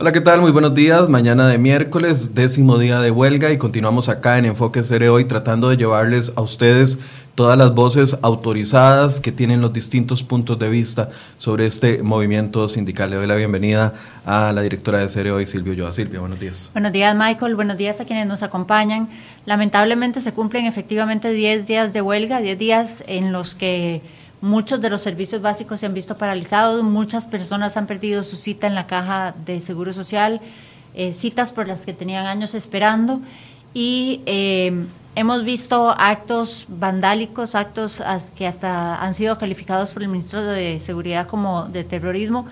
Hola, ¿qué tal? Muy buenos días. Mañana de miércoles, décimo día de huelga y continuamos acá en Enfoque Cere hoy tratando de llevarles a ustedes todas las voces autorizadas que tienen los distintos puntos de vista sobre este movimiento sindical. Le doy la bienvenida a la directora de Cere hoy, Silvio Yoa. Silvia, buenos días. Buenos días, Michael. Buenos días a quienes nos acompañan. Lamentablemente se cumplen efectivamente 10 días de huelga, 10 días en los que Muchos de los servicios básicos se han visto paralizados, muchas personas han perdido su cita en la caja de Seguro Social, eh, citas por las que tenían años esperando y eh, hemos visto actos vandálicos, actos que hasta han sido calificados por el ministro de Seguridad como de terrorismo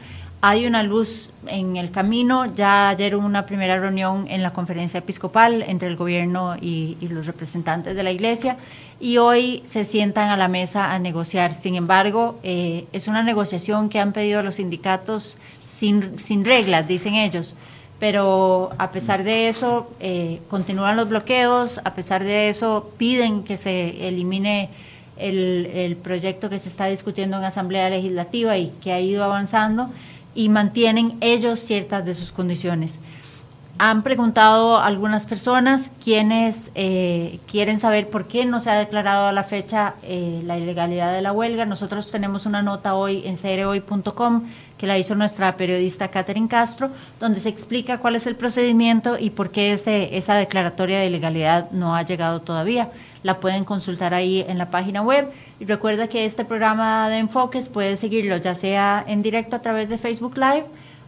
hay una luz en el camino. Ya ayer hubo una primera reunión en la conferencia episcopal entre el gobierno y, los representantes de la iglesia y hoy se sientan a la mesa a negociar. Sin embargo, eh, es una negociación que han pedido los sindicatos sin, sin reglas, dicen ellos. Pero a pesar de eso, eh, continúan los bloqueos, a pesar de eso, piden que se elimine el, el proyecto que se está discutiendo en Asamblea Legislativa y que ha ido avanzando y mantienen ellos ciertas de sus condiciones. Han preguntado algunas personas quienes eh, quieren saber por qué no se ha declarado a la fecha eh, la ilegalidad de la huelga. Nosotros tenemos una nota hoy en crhoy.com que la hizo nuestra periodista Catherine Castro, donde se explica cuál es el procedimiento y por qué ese, esa declaratoria de ilegalidad no ha llegado todavía. La pueden consultar ahí en la página web. Y recuerda que este programa de enfoques puede seguirlo ya sea en directo a través de Facebook Live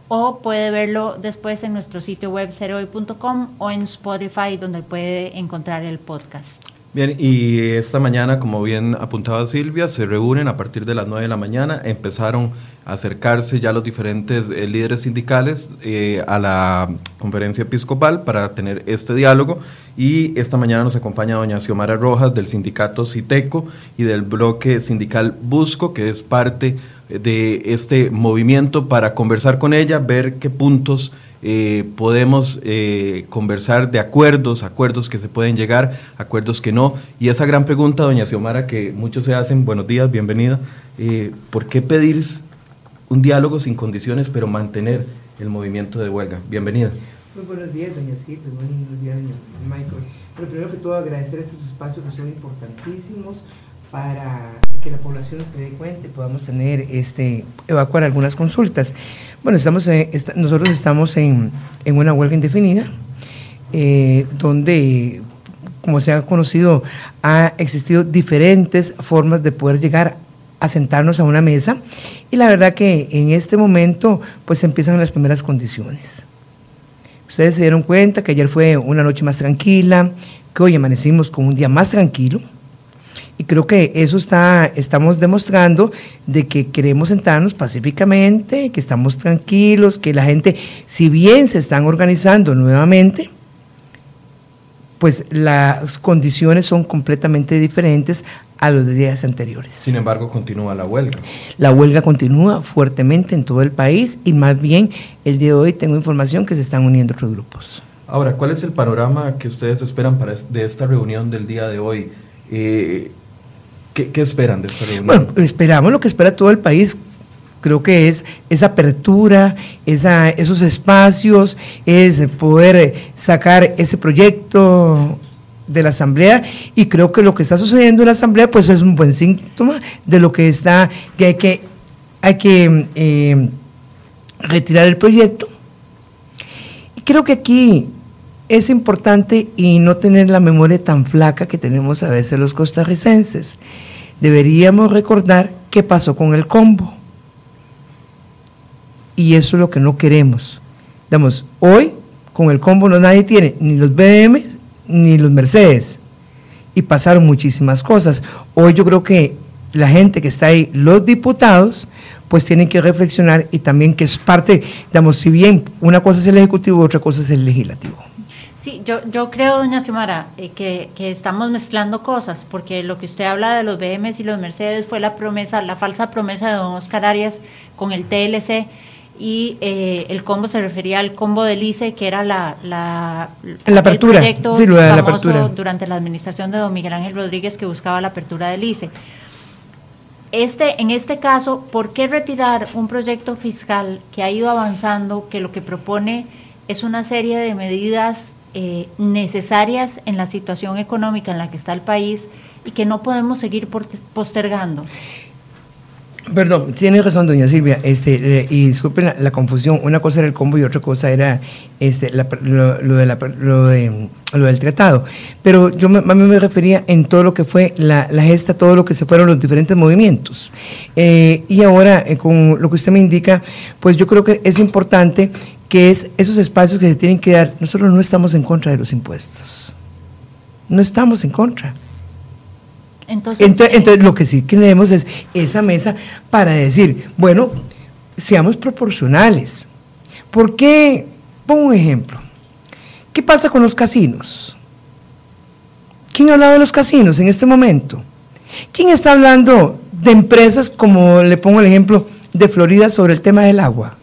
o puede verlo después en nuestro sitio web ceroy.com o en Spotify donde puede encontrar el podcast. Bien, y esta mañana, como bien apuntaba Silvia, se reúnen a partir de las 9 de la mañana, empezaron a acercarse ya los diferentes eh, líderes sindicales eh, a la conferencia episcopal para tener este diálogo y esta mañana nos acompaña doña Xiomara Rojas del sindicato Citeco y del bloque sindical Busco, que es parte este movimiento para conversar con ella, ver qué puntos eh, podemos eh, conversar de acuerdos, acuerdos que se pueden llegar, acuerdos que no. Y esa gran pregunta, doña Xiomara, que muchos se hacen, buenos días, bienvenida, eh, ¿por qué pedir un diálogo sin condiciones pero mantener el movimiento de huelga? Bienvenida. Muy buenos días, doña Silvia, buenos días, Michael. Pero primero que todo agradecer estos espacios que son importantísimos para que la población se dé cuenta y podamos tener este evacuar algunas consultas. Bueno, estamos nosotros estamos en, una huelga indefinida, eh, donde, como se ha conocido, ha existido diferentes formas de poder llegar a sentarnos a una mesa y la verdad que en este momento pues empiezan las primeras condiciones. Ustedes se dieron cuenta que ayer fue una noche más tranquila, que hoy amanecimos con un día más tranquilo y creo que eso está, estamos demostrando de que queremos sentarnos pacíficamente, que estamos tranquilos, que la gente, si bien se están organizando nuevamente, pues las condiciones son completamente diferentes a los días anteriores. Sin embargo, continúa la huelga. La huelga continúa fuertemente en todo el país y más bien el día de hoy tengo información que se están uniendo otros grupos. Ahora, ¿cuál es el panorama que ustedes esperan para de esta reunión del día de hoy? Eh, ¿Qué, esperan de esta reunión? Bueno, esperamos lo que espera todo el país. Creo que es esa apertura, esos espacios, es poder sacar ese proyecto de la asamblea y creo que lo que está sucediendo en la asamblea pues es un buen síntoma de lo que está que hay que hay que eh, retirar el proyecto y creo que aquí es importante y no tener la memoria tan flaca que tenemos a veces los costarricenses. Deberíamos recordar qué pasó con el combo. Y eso es lo que no queremos. Digamos, hoy con el combo no nadie tiene ni los BM ni los Mercedes. Y pasaron muchísimas cosas. Hoy yo creo que la gente que está ahí, los diputados, pues tienen que reflexionar y también que es parte, digamos, si bien una cosa es el Ejecutivo, otra cosa es el Legislativo. Sí, yo, yo creo, doña Xiomara, eh, que, que, estamos mezclando cosas, porque lo que usted habla de los BMs y los Mercedes fue la promesa, la falsa promesa de don Oscar Arias con el TLC, y eh, el combo se refería al combo del ICE, que era la, la, la apertura, proyecto sí, la apertura. durante la administración de don Miguel Ángel Rodríguez que buscaba la apertura del ICE. este, en este caso, ¿por qué retirar un proyecto fiscal que ha ido avanzando, que lo que propone es una serie de medidas eh, necesarias en la situación económica en la que está el país y que no podemos seguir postergando? Perdón, tiene razón, doña Silvia, este, y disculpen la, confusión, una cosa era el combo y otra cosa era este, lo, de lo, de, lo del tratado. Pero yo mí me refería en todo lo que fue la, gesta, todo lo que se fueron los diferentes movimientos. Eh, y ahora, eh, con lo que usted me indica, pues yo creo que es importante que es esos espacios que se tienen que dar. Nosotros no estamos en contra de los impuestos. No estamos en contra. Entonces, entonces, lo que sí queremos es esa mesa para decir, bueno, seamos proporcionales. ¿Por qué? Pongo un ejemplo. ¿Qué pasa con los casinos? ¿Quién hablado de los casinos en este momento? ¿Quién está hablando de empresas, como le pongo el ejemplo de Florida, sobre el tema del agua?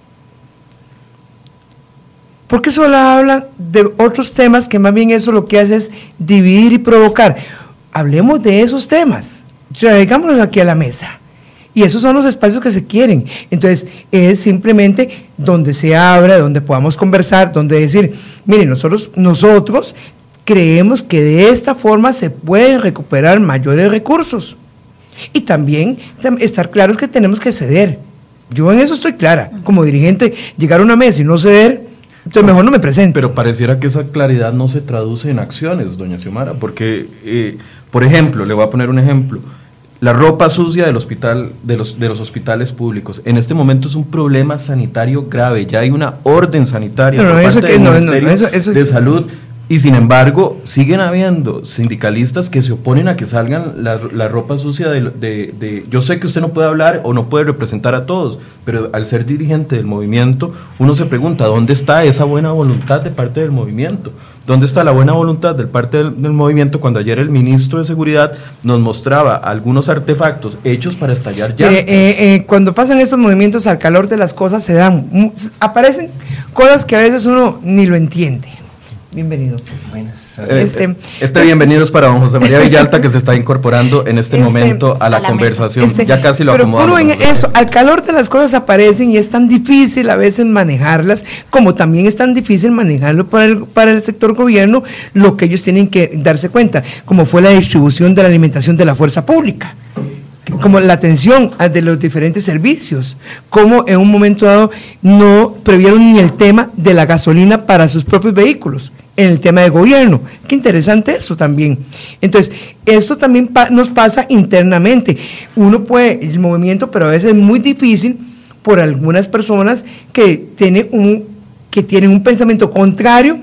¿Por qué solo hablan de otros temas que más bien eso lo que hace es dividir y provocar? hablemos de esos temas, traigámoslos aquí a la mesa. Y esos son los espacios que se quieren. Entonces, es simplemente donde se abra, donde podamos conversar, donde decir, miren, nosotros, nosotros creemos que de esta forma se pueden recuperar mayores recursos. Y también estar claros que tenemos que ceder. Yo en eso estoy clara. Como dirigente, llegar a una mesa y no ceder, entonces mejor no me presento. Pero pareciera que esa claridad no se traduce en acciones, doña Xiomara, porque eh, por ejemplo, le voy a poner un ejemplo. La ropa sucia del hospital, de los, de los hospitales públicos. En este momento es un problema sanitario grave. Ya hay una orden sanitaria por parte del Ministerio de Salud y sin embargo, siguen habiendo sindicalistas que se oponen a que salgan la, la ropa sucia de, de, Yo sé que usted no puede hablar o no puede representar a todos, pero al ser dirigente del movimiento, uno se pregunta, ¿dónde está esa buena voluntad de parte del movimiento? ¿Dónde está la buena voluntad de parte del, movimiento cuando ayer el ministro de Seguridad nos mostraba algunos artefactos hechos para estallar ya? Eh, eh, cuando pasan estos movimientos al calor de las cosas, se dan, aparecen cosas que a veces uno ni lo entiende. Bienvenido. Buenas. Eh, este, este, bienvenido es para don José María Villalta que se está incorporando en este, este momento a la, conversación. Este, ya casi lo acomodamos. Pero en eso, al calor de las cosas aparecen y es tan difícil a veces manejarlas, como también es tan difícil manejarlo para el, para el sector gobierno, lo que ellos tienen que darse cuenta, como fue la distribución de la alimentación de la fuerza pública como la atención de los diferentes servicios, como en un momento dado no previeron ni el tema de la gasolina para sus propios vehículos en el tema de gobierno. Qué interesante eso también. Entonces, esto también nos pasa internamente. Uno puede, el movimiento, pero a veces es muy difícil por algunas personas que tienen un, que tienen un pensamiento contrario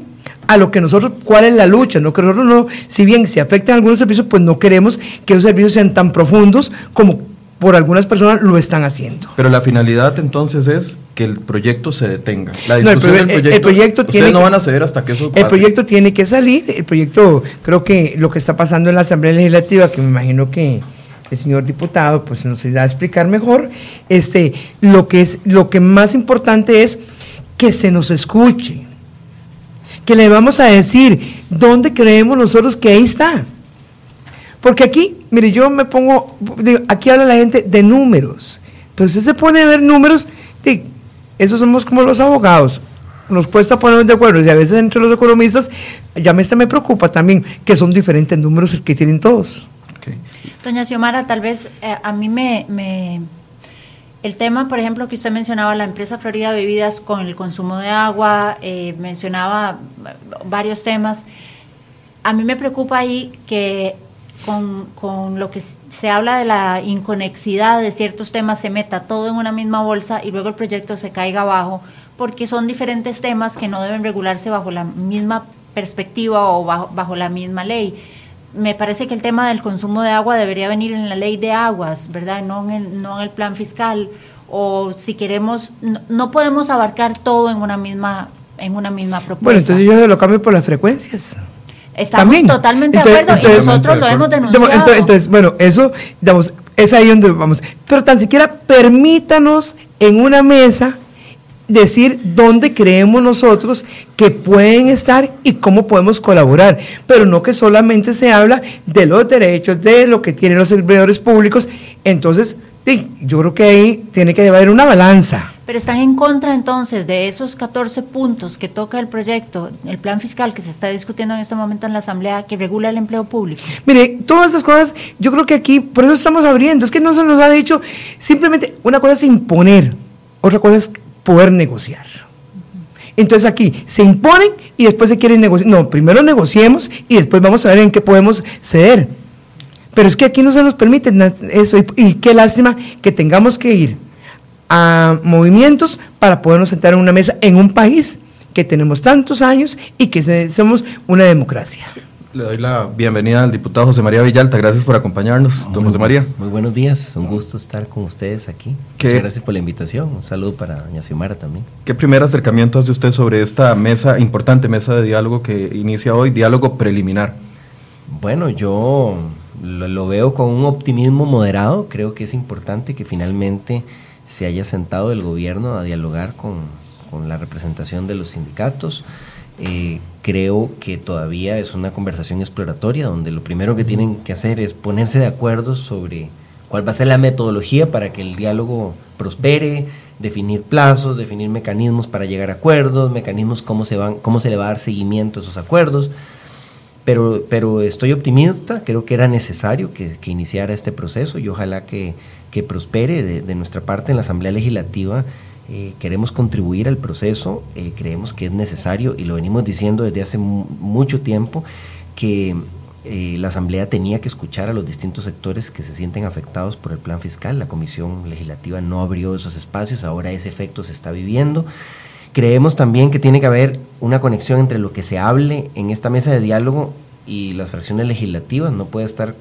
a lo que nosotros, cuál es la lucha, no que nosotros no, si bien se afectan algunos servicios, pues no queremos que esos servicios sean tan profundos como por algunas personas lo están haciendo. Pero la finalidad entonces es que el proyecto se detenga. La discusión el, del proyecto, no van a ceder hasta que eso pase. El proyecto tiene que salir, el proyecto, creo que lo que está pasando en la Asamblea Legislativa, que me imagino que el señor diputado pues nos irá a explicar mejor, este, lo que es, lo que más importante es que se nos escuche, que le vamos a decir dónde creemos nosotros que ahí está. Porque aquí, mire, yo me pongo, aquí habla la gente de números, pero si se pone a ver números, esos somos como los abogados, nos cuesta ponernos de acuerdo y a veces entre los economistas, ya me, me preocupa también que son diferentes números que tienen todos. Doña Xiomara, tal vez eh, a mí me, me, El tema, por ejemplo, que usted mencionaba, la empresa Florida Bebidas con el consumo de agua, eh, mencionaba varios temas. A mí me preocupa ahí que con, con, lo que se habla de la inconexidad de ciertos temas, se meta todo en una misma bolsa y luego el proyecto se caiga abajo, porque son diferentes temas que no deben regularse bajo la misma perspectiva o bajo, bajo la misma ley. Me parece que el tema del consumo de agua debería venir en la ley de aguas, ¿verdad? No en el, no en el plan fiscal. O si queremos, no, podemos abarcar todo en una misma en una misma propuesta. Bueno, entonces yo lo cambio por las frecuencias. Estamos totalmente de acuerdo y nosotros lo hemos denunciado. Entonces, bueno, eso, digamos, es ahí donde vamos. Pero tan siquiera permítanos en una mesa decir dónde creemos nosotros que pueden estar y cómo podemos colaborar, pero no que solamente se habla de los derechos, de lo que tienen los servidores públicos. Entonces, Sí, yo creo que ahí tiene que haber una balanza. Pero están en contra entonces de esos 14 puntos que toca el proyecto, el plan fiscal que se está discutiendo en este momento en la Asamblea, que regula el empleo público. Mire, todas esas cosas, yo creo que aquí, por eso estamos abriendo, es que no se nos ha dicho, simplemente una cosa es imponer, otra cosa es poder negociar. Entonces aquí se imponen y después se quieren negociar. No, primero negociemos y después vamos a ver en qué podemos ceder. Pero es que aquí no se nos permite eso y, qué lástima que tengamos que ir a movimientos para podernos sentar en una mesa en un país que tenemos tantos años y que somos una democracia. Le doy la bienvenida al diputado José María Villalta. Gracias por acompañarnos, don José María. Muy buenos días, un gusto estar con ustedes aquí. Muchas gracias por la invitación. Un saludo para doña Xiomara también. ¿Qué primer acercamiento hace usted sobre esta mesa, importante mesa de diálogo que inicia hoy, diálogo preliminar? Bueno, yo lo, veo con un optimismo moderado. Creo que es importante que finalmente se haya sentado el gobierno a dialogar con, con la representación de los sindicatos. Eh, creo que todavía es una conversación exploratoria donde lo primero que tienen que hacer es ponerse de acuerdo sobre cuál va a ser la metodología para que el diálogo prospere, definir plazos, definir mecanismos para llegar a acuerdos, mecanismos cómo se van, cómo se le va a dar seguimiento a esos acuerdos pero, pero estoy optimista, creo que era necesario que, iniciara este proceso y ojalá que, prospere de, nuestra parte en la Asamblea Legislativa. Eh, queremos contribuir al proceso, eh, creemos que es necesario y lo venimos diciendo desde hace mucho tiempo que eh, la Asamblea tenía que escuchar a los distintos sectores que se sienten afectados por el plan fiscal. La Comisión Legislativa no abrió esos espacios, ahora ese efecto se está viviendo. Creemos también que tiene que haber una conexión entre lo que se hable en esta mesa de diálogo y las fracciones legislativas. No puede estar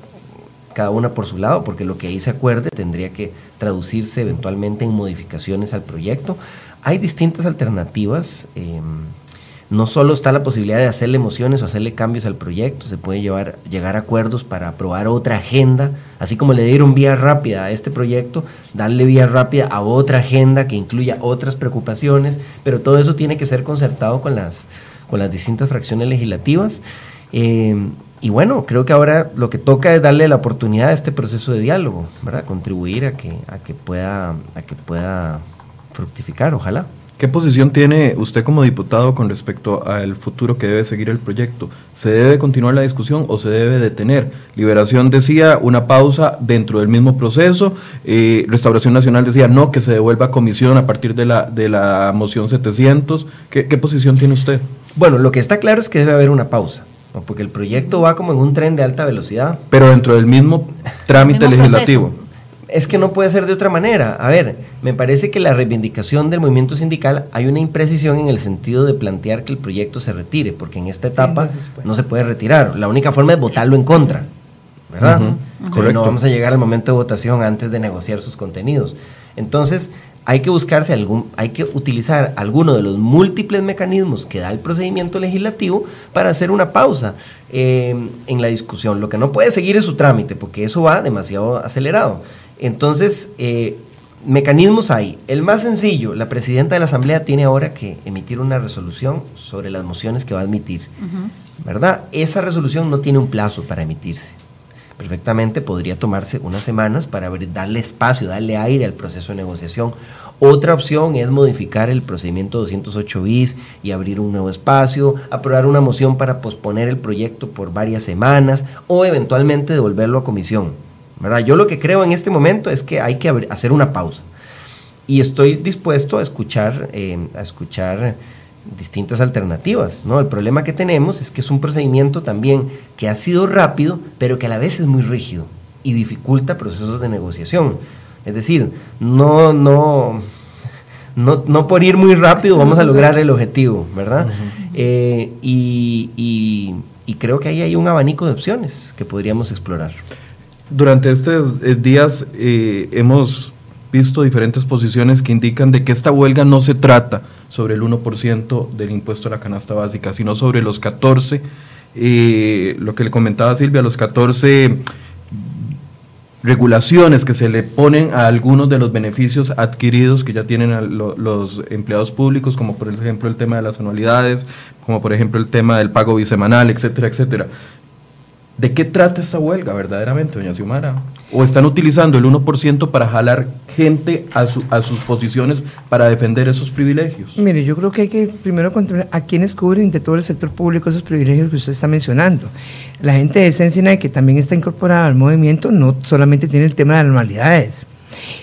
cada una por su lado, porque lo que ahí se acuerde tendría que traducirse eventualmente en modificaciones al proyecto. Hay distintas alternativas. Em, no solo está la posibilidad de hacerle emociones o hacerle cambios al proyecto, se puede llevar, llegar a acuerdos para aprobar otra agenda, así como le dieron vía rápida a este proyecto, darle vía rápida a otra agenda que incluya otras preocupaciones, pero todo eso tiene que ser concertado con las, con las distintas fracciones legislativas. Eh, y bueno, creo que ahora lo que toca es darle la oportunidad a este proceso de diálogo, ¿verdad? Contribuir a que, a que, pueda, a que pueda fructificar, ojalá. ¿Qué posición tiene usted como diputado con respecto al futuro que debe seguir el proyecto? ¿Se debe continuar la discusión o se debe detener? Liberación decía una pausa dentro del mismo proceso. Eh, Restauración Nacional decía no, que se devuelva a comisión a partir de la, de la moción 700. ¿Qué, posición tiene usted? Bueno, lo que está claro es que debe haber una pausa. Porque el proyecto va como en un tren de alta velocidad. Pero dentro del mismo trámite legislativo es que no puede ser de otra manera. A ver, me parece que la reivindicación del movimiento sindical hay una imprecisión en el sentido de plantear que el proyecto se retire, porque en esta etapa no se puede retirar. La única forma es votarlo en contra, ¿verdad? no vamos a llegar al momento de votación antes de negociar sus contenidos. Entonces, hay que buscarse algún, hay que utilizar alguno de los múltiples mecanismos que da el procedimiento legislativo para hacer una pausa eh, en la discusión. Lo que no puede seguir es su trámite, porque eso va demasiado acelerado. Entonces, eh, mecanismos hay. El más sencillo, la presidenta de la Asamblea tiene ahora que emitir una resolución sobre las mociones que va a admitir. ¿Verdad? Esa resolución no tiene un plazo para emitirse. Perfectamente podría tomarse unas semanas para darle espacio, darle aire al proceso de negociación. Otra opción es modificar el procedimiento 208 bis y abrir un nuevo espacio, aprobar una moción para posponer el proyecto por varias semanas o eventualmente devolverlo a comisión. Yo lo que creo en este momento es que hay que hacer una pausa. Y estoy dispuesto a escuchar, eh, a escuchar distintas alternativas. ¿no? El problema que tenemos es que es un procedimiento también que ha sido rápido, pero que a la vez es muy rígido y dificulta procesos de negociación. Es decir, no, no, no, por ir muy rápido vamos a lograr el objetivo, ¿verdad? Eh, y, y creo que ahí hay un abanico de opciones que podríamos explorar. Durante estos eh, días eh, hemos visto diferentes posiciones que indican de que esta huelga no se trata sobre el 1% del impuesto a la canasta básica, sino sobre los 14, eh, lo que le comentaba Silvia, los 14 regulaciones que se le ponen a algunos de los beneficios adquiridos que ya tienen los empleados públicos, como por ejemplo el tema de las anualidades, como por ejemplo el tema del pago bisemanal, etcétera, etcétera. ¿De qué trata esta huelga verdaderamente, doña Xiomara? ¿O están utilizando el 1% para jalar gente a, a sus posiciones para defender esos privilegios? Mire, yo creo que hay que primero controlar a quienes cubren de todo el sector público esos privilegios que usted está mencionando. La gente de Sensinay, que también está incorporada al movimiento, no solamente tiene el tema de anualidades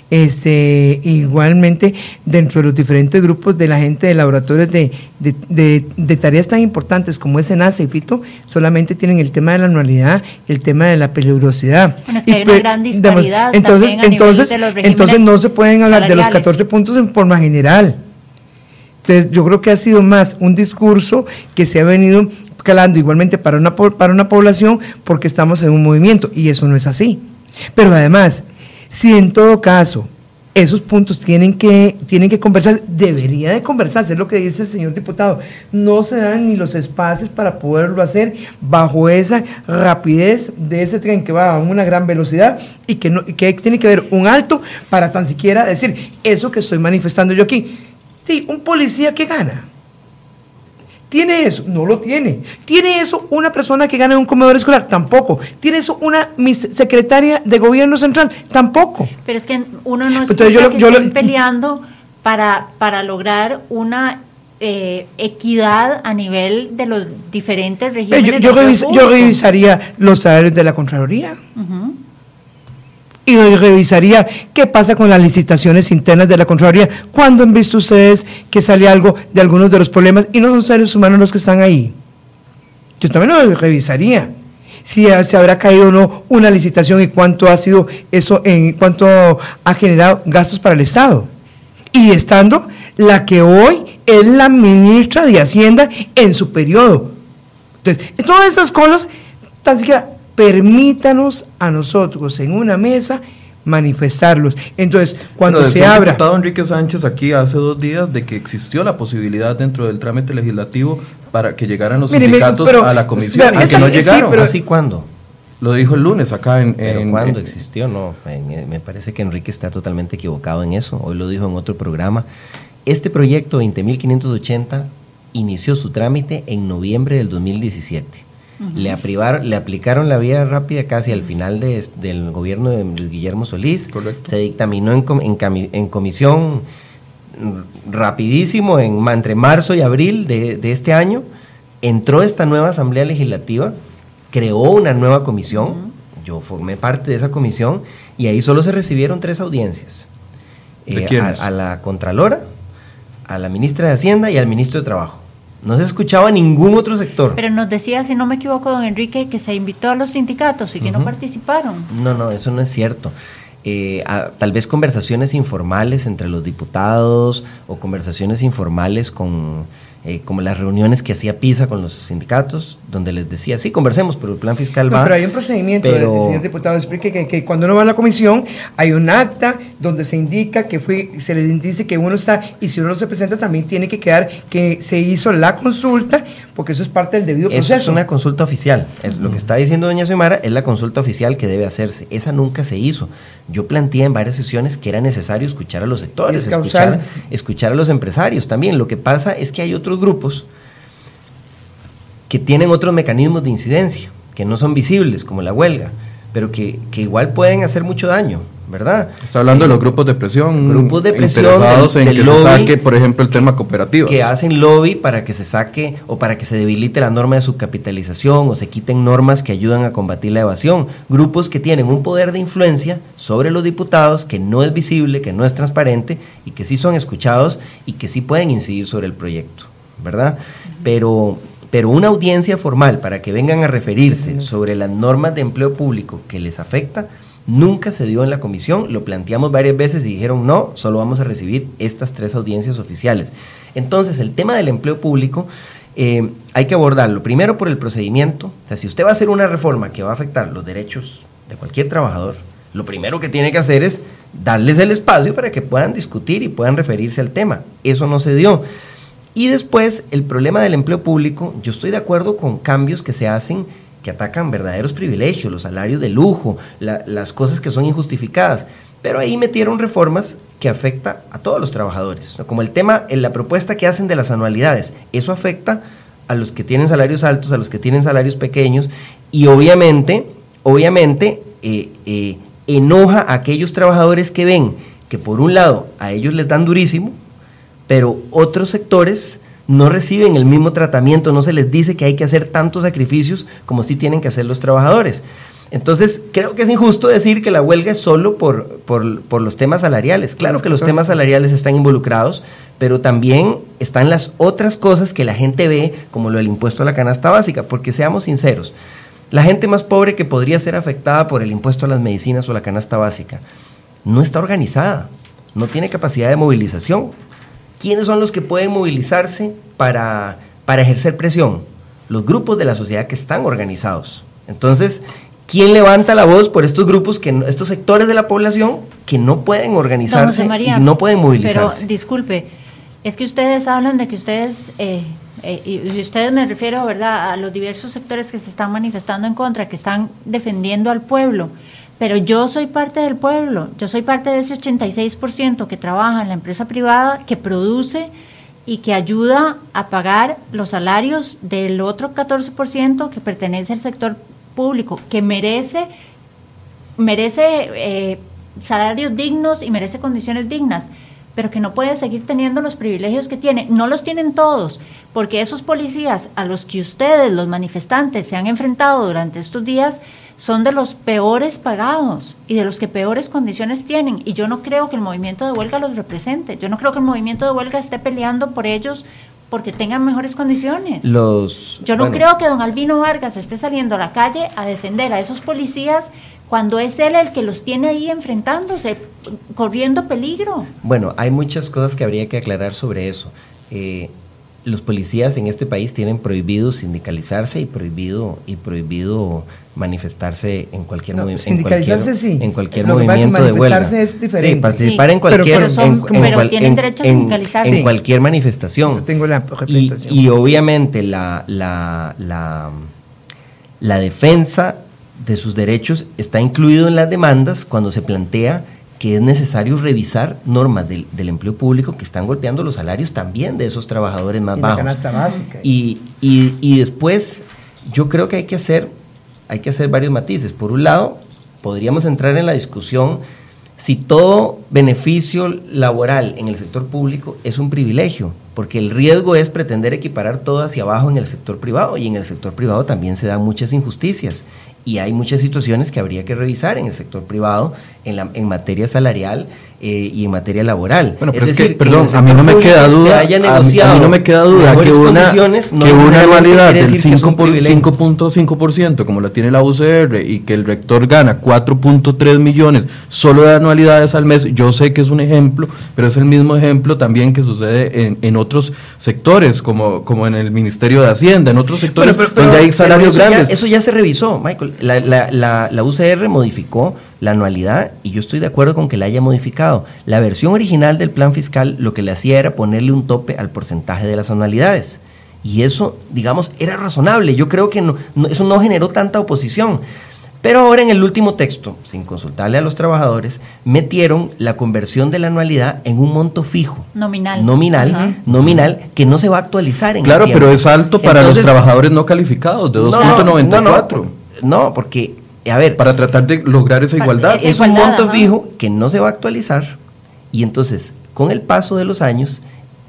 este, igualmente, dentro de los diferentes grupos de la gente de laboratorios de, de, tareas tan importantes como es ENASA y FITO, solamente tienen el tema de la anualidad, el tema de la peligrosidad. Bueno, es que hay una gran disparidad. Entonces, entonces, entonces no se pueden hablar de los 14 puntos en forma general. Entonces, yo creo que ha sido más un discurso que se ha venido calando igualmente para una, para una población porque estamos en un movimiento y eso no es así. Pero además, si en todo caso esos puntos tienen que, tienen que conversar, debería de conversarse, es lo que dice el señor diputado. No se dan ni los espacios para poderlo hacer bajo esa rapidez de ese tren que va a una gran velocidad y que, no, que tiene que haber un alto para tan siquiera decir eso que estoy manifestando yo aquí. Sí, un policía que gana ¿Tiene eso? No lo tiene. ¿Tiene eso una persona que gana en un comedor escolar? Tampoco. ¿Tiene eso una secretaria de gobierno central? Tampoco. Pero es que uno no escucha yo, que estén peleando para, para lograr una eh, equidad a nivel de los diferentes regímenes. Yo, yo, revisaría los salarios de la Contraloría y revisaría qué pasa con las licitaciones internas de la Contraloría. ¿Cuándo han visto ustedes que sale algo de algunos de los problemas y no son seres humanos los que están ahí? Yo también lo revisaría. Si se habrá caído o no una licitación y cuánto ha sido eso, en cuánto ha generado gastos para el Estado. Y estando la que hoy es la ministra de Hacienda en su periodo. Entonces, todas esas cosas, tan siquiera permítanos a nosotros en una mesa manifestarlos. Entonces, cuando se abra... El diputado Enrique Sánchez aquí hace dos días de que existió la posibilidad dentro del trámite legislativo para que llegaran los sindicatos a la comisión y que no llegaron. pero, ¿Así cuándo? Lo dijo el lunes acá en... Pero ¿cuándo existió? No, me parece que Enrique está totalmente equivocado en eso. Hoy lo dijo en otro programa. Este proyecto 20.580 inició su trámite en noviembre del 2017 le, le aplicaron la vía rápida casi al final del gobierno de Guillermo Solís. Se dictaminó en, en, comisión rapidísimo en, entre marzo y abril de, este año. Entró esta nueva Asamblea Legislativa, creó una nueva comisión. Yo formé parte de esa comisión y ahí solo se recibieron tres audiencias. ¿De eh, a la Contralora, a la Ministra de Hacienda y al Ministro de Trabajo. No se escuchaba ningún otro sector. Pero nos decía, si no me equivoco, don Enrique, que se invitó a los sindicatos y que no participaron. No, no, eso no es cierto. Eh, tal vez conversaciones informales entre los diputados o conversaciones informales con eh, como las reuniones que hacía PISA con los sindicatos, donde les decía, sí, conversemos, pero el plan fiscal va. Pero hay un procedimiento, pero... señor diputado, explique que, que, cuando uno va a la comisión hay un acta donde se indica que fue, se le dice que uno está, y si uno no se presenta también tiene que quedar que se hizo la consulta, porque eso es parte del debido proceso. Eso es una consulta oficial. Es, Lo que está diciendo doña Xiomara es la consulta oficial que debe hacerse. Esa nunca se hizo. Yo planteé en varias sesiones que era necesario escuchar a los sectores, escuchar, escuchar a los empresarios también. Lo que pasa es que hay otros grupos que tienen otros mecanismos de incidencia, que no son visibles, como la huelga, pero que, que igual pueden hacer mucho daño. ¿verdad? Está hablando de los grupos de presión. Grupos de presión interesados en que se saque, por ejemplo, el tema cooperativo. Que hacen lobby para que se saque o para que se debilite la norma de subcapitalización o se quiten normas que ayudan a combatir la evasión. Grupos que tienen un poder de influencia sobre los diputados que no es visible, que no es transparente y que sí son escuchados y que sí pueden incidir sobre el proyecto, ¿verdad? Pero pero una audiencia formal para que vengan a referirse sobre las normas de empleo público que les afecta, Nunca se dio en la comisión, lo planteamos varias veces y dijeron no, solo vamos a recibir estas tres audiencias oficiales. Entonces, el tema del empleo público eh, hay que abordarlo primero por el procedimiento. O sea, si usted va a hacer una reforma que va a afectar los derechos de cualquier trabajador, lo primero que tiene que hacer es darles el espacio para que puedan discutir y puedan referirse al tema. Eso no se dio. Y después, el problema del empleo público, yo estoy de acuerdo con cambios que se hacen que atacan verdaderos privilegios, los salarios de lujo, las cosas que son injustificadas. Pero ahí metieron reformas que afecta a todos los trabajadores, como el tema, en la propuesta que hacen de las anualidades, eso afecta a los que tienen salarios altos, a los que tienen salarios pequeños, y obviamente, obviamente, eh, eh, enoja a aquellos trabajadores que ven que por un lado a ellos les dan durísimo, pero otros sectores no reciben el mismo tratamiento, no se les dice que hay que hacer tantos sacrificios como sí tienen que hacer los trabajadores. Entonces, creo que es injusto decir que la huelga es solo por, por, los temas salariales. Claro que los temas salariales están involucrados, pero también están las otras cosas que la gente ve, como lo del impuesto a la canasta básica, porque seamos sinceros, la gente más pobre que podría ser afectada por el impuesto a las medicinas o la canasta básica no está organizada, no tiene capacidad de movilización. ¿Quiénes son los que pueden movilizarse para, para ejercer presión? Los grupos de la sociedad que están organizados. Entonces, ¿quién levanta la voz por estos grupos, que estos sectores de la población que no pueden organizarse y no pueden movilizarse? Pero disculpe, es que ustedes hablan de que ustedes, eh, eh, y ustedes me refiero, ¿verdad?, a los diversos sectores que se están manifestando en contra, que están defendiendo al pueblo. Pero yo soy parte del pueblo, yo soy parte de ese 86% que trabaja en la empresa privada, que produce y que ayuda a pagar los salarios del otro 14% que pertenece al sector público, que merece, merece eh, salarios dignos y merece condiciones dignas pero que no puede seguir teniendo los privilegios que tiene. No los tienen todos, porque esos policías a los que ustedes, los manifestantes, se han enfrentado durante estos días, son de los peores pagados y de los que peores condiciones tienen. Y yo no creo que el movimiento de huelga los represente. Yo no creo que el movimiento de huelga esté peleando por ellos porque tengan mejores condiciones. Los, yo no creo que don Albino Vargas esté saliendo a la calle a defender a esos policías cuando es él el que los tiene ahí enfrentándose, corriendo peligro. Bueno, hay muchas cosas que habría que aclarar sobre eso. Eh, los policías en este país tienen prohibido sindicalizarse y prohibido y prohibido manifestarse en cualquier movimiento. Sindicalizarse sí. En cualquier movimiento de huelga. es diferente. Sí, participar en cualquier pero, tienen derecho a sindicalizarse. En, cualquier manifestación. Yo tengo la y, y, obviamente la, la, la, la defensa de sus derechos está incluido en las demandas cuando se plantea que es necesario revisar normas del, empleo público que están golpeando los salarios también de esos trabajadores más bajos. Y, y, y, después yo creo que hay que hacer, hay que hacer varios matices. Por un lado, podríamos entrar en la discusión si todo beneficio laboral en el sector público es un privilegio, porque el riesgo es pretender equiparar todo hacia abajo en el sector privado y en el sector privado también se dan muchas injusticias y hay muchas situaciones que habría que revisar en el sector privado en, la, en materia salarial eh, y en materia laboral. Bueno, pero es, decir, que, perdón, a mí no me queda duda, a, mí, no me queda duda que una, que una anualidad del 5.5%, como la tiene la UCR, y que el rector gana 4.3 millones solo de anualidades al mes, yo sé que es un ejemplo, pero es el mismo ejemplo también que sucede en, en otros sectores, como, como en el Ministerio de Hacienda, en otros sectores donde hay salarios grandes. eso ya se revisó, Michael. La, la, la, la UCR modificó la anualidad y yo estoy de acuerdo con que la haya modificado. La versión original del plan fiscal lo que le hacía era ponerle un tope al porcentaje de las anualidades. Y eso, digamos, era razonable. Yo creo que eso no generó tanta oposición. Pero ahora en el último texto, sin consultarle a los trabajadores, metieron la conversión de la anualidad en un monto fijo. Nominal. Nominal, nominal, que no se va a actualizar en Claro, pero es alto para los trabajadores no calificados, de 2.94. no, porque a ver. Para tratar de lograr esa igualdad. es un monto fijo que no se va a actualizar y entonces, con el paso de los años,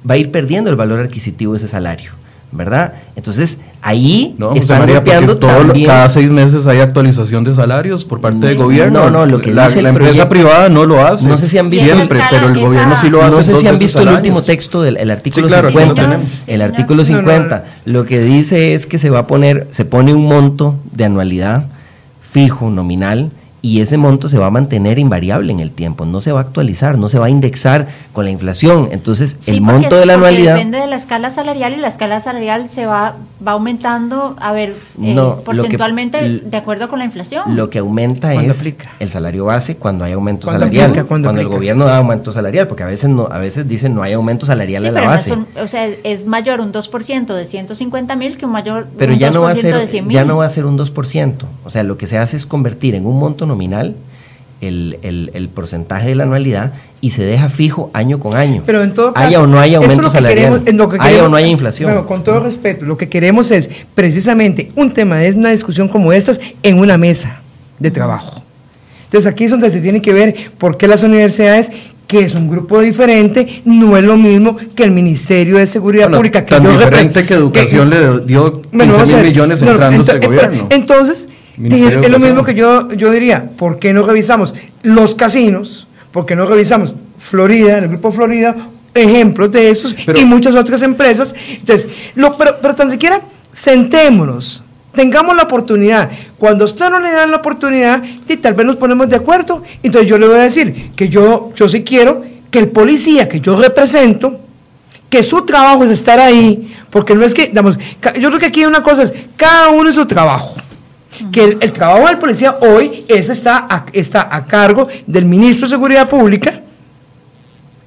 va a ir perdiendo el valor adquisitivo de ese salario. ¿verdad? Entonces, ahí no, están golpeando Cada seis meses hay actualización de salarios por parte del gobierno. No, no, lo que la, dice la empresa privada no lo hace. No sé si han visto siempre, pero el gobierno sí lo hace. No sé si han visto el último texto del artículo 50. El artículo 50 lo que dice es que se va a poner, se pone un monto de anualidad fijo, nominal, y ese monto se va a mantener invariable en el tiempo, no se va a actualizar, no se va a indexar con la inflación. Entonces, el monto de la anualidad... Depende de la escala salarial y la escala salarial se va, va aumentando, a ver, eh, porcentualmente de acuerdo con la inflación. Lo que aumenta es el salario base cuando hay aumento salarial, cuando, el gobierno da aumento salarial, porque a veces no a veces dicen no hay aumento salarial a la base. o sea, es mayor un 2% de 150 mil que un mayor pero ya no va a ser, Ya no va a ser un 2%, o sea, lo que se hace es convertir en un monto nominal el, porcentaje de la anualidad y se deja fijo año con año. Pero en todo caso, haya o no haya aumento salarial, haya o no haya inflación. Bueno, con todo respeto, lo que queremos es precisamente un tema de una discusión como esta en una mesa de trabajo. Entonces aquí es donde se tiene que ver por qué las universidades que es un grupo diferente, no es lo mismo que el Ministerio de Seguridad Pública. Que tan diferente que Educación le dio 15 mil millones entrando este gobierno. Entonces, es lo mismo que yo, yo diría, ¿por qué no revisamos los casinos? ¿Por qué no revisamos Florida, el grupo Florida, ejemplos de esos y muchas otras empresas? Entonces, lo, pero, pero tan siquiera sentémonos, tengamos la oportunidad. Cuando usted no le dan la oportunidad, y tal vez nos ponemos de acuerdo. Entonces yo le voy a decir que yo, yo sí quiero que el policía que yo represento, que su trabajo es estar ahí, porque no es que, digamos, yo creo que aquí una cosa es, cada uno es su trabajo que el, trabajo del policía hoy es, está, a, está a cargo del ministro de Seguridad Pública,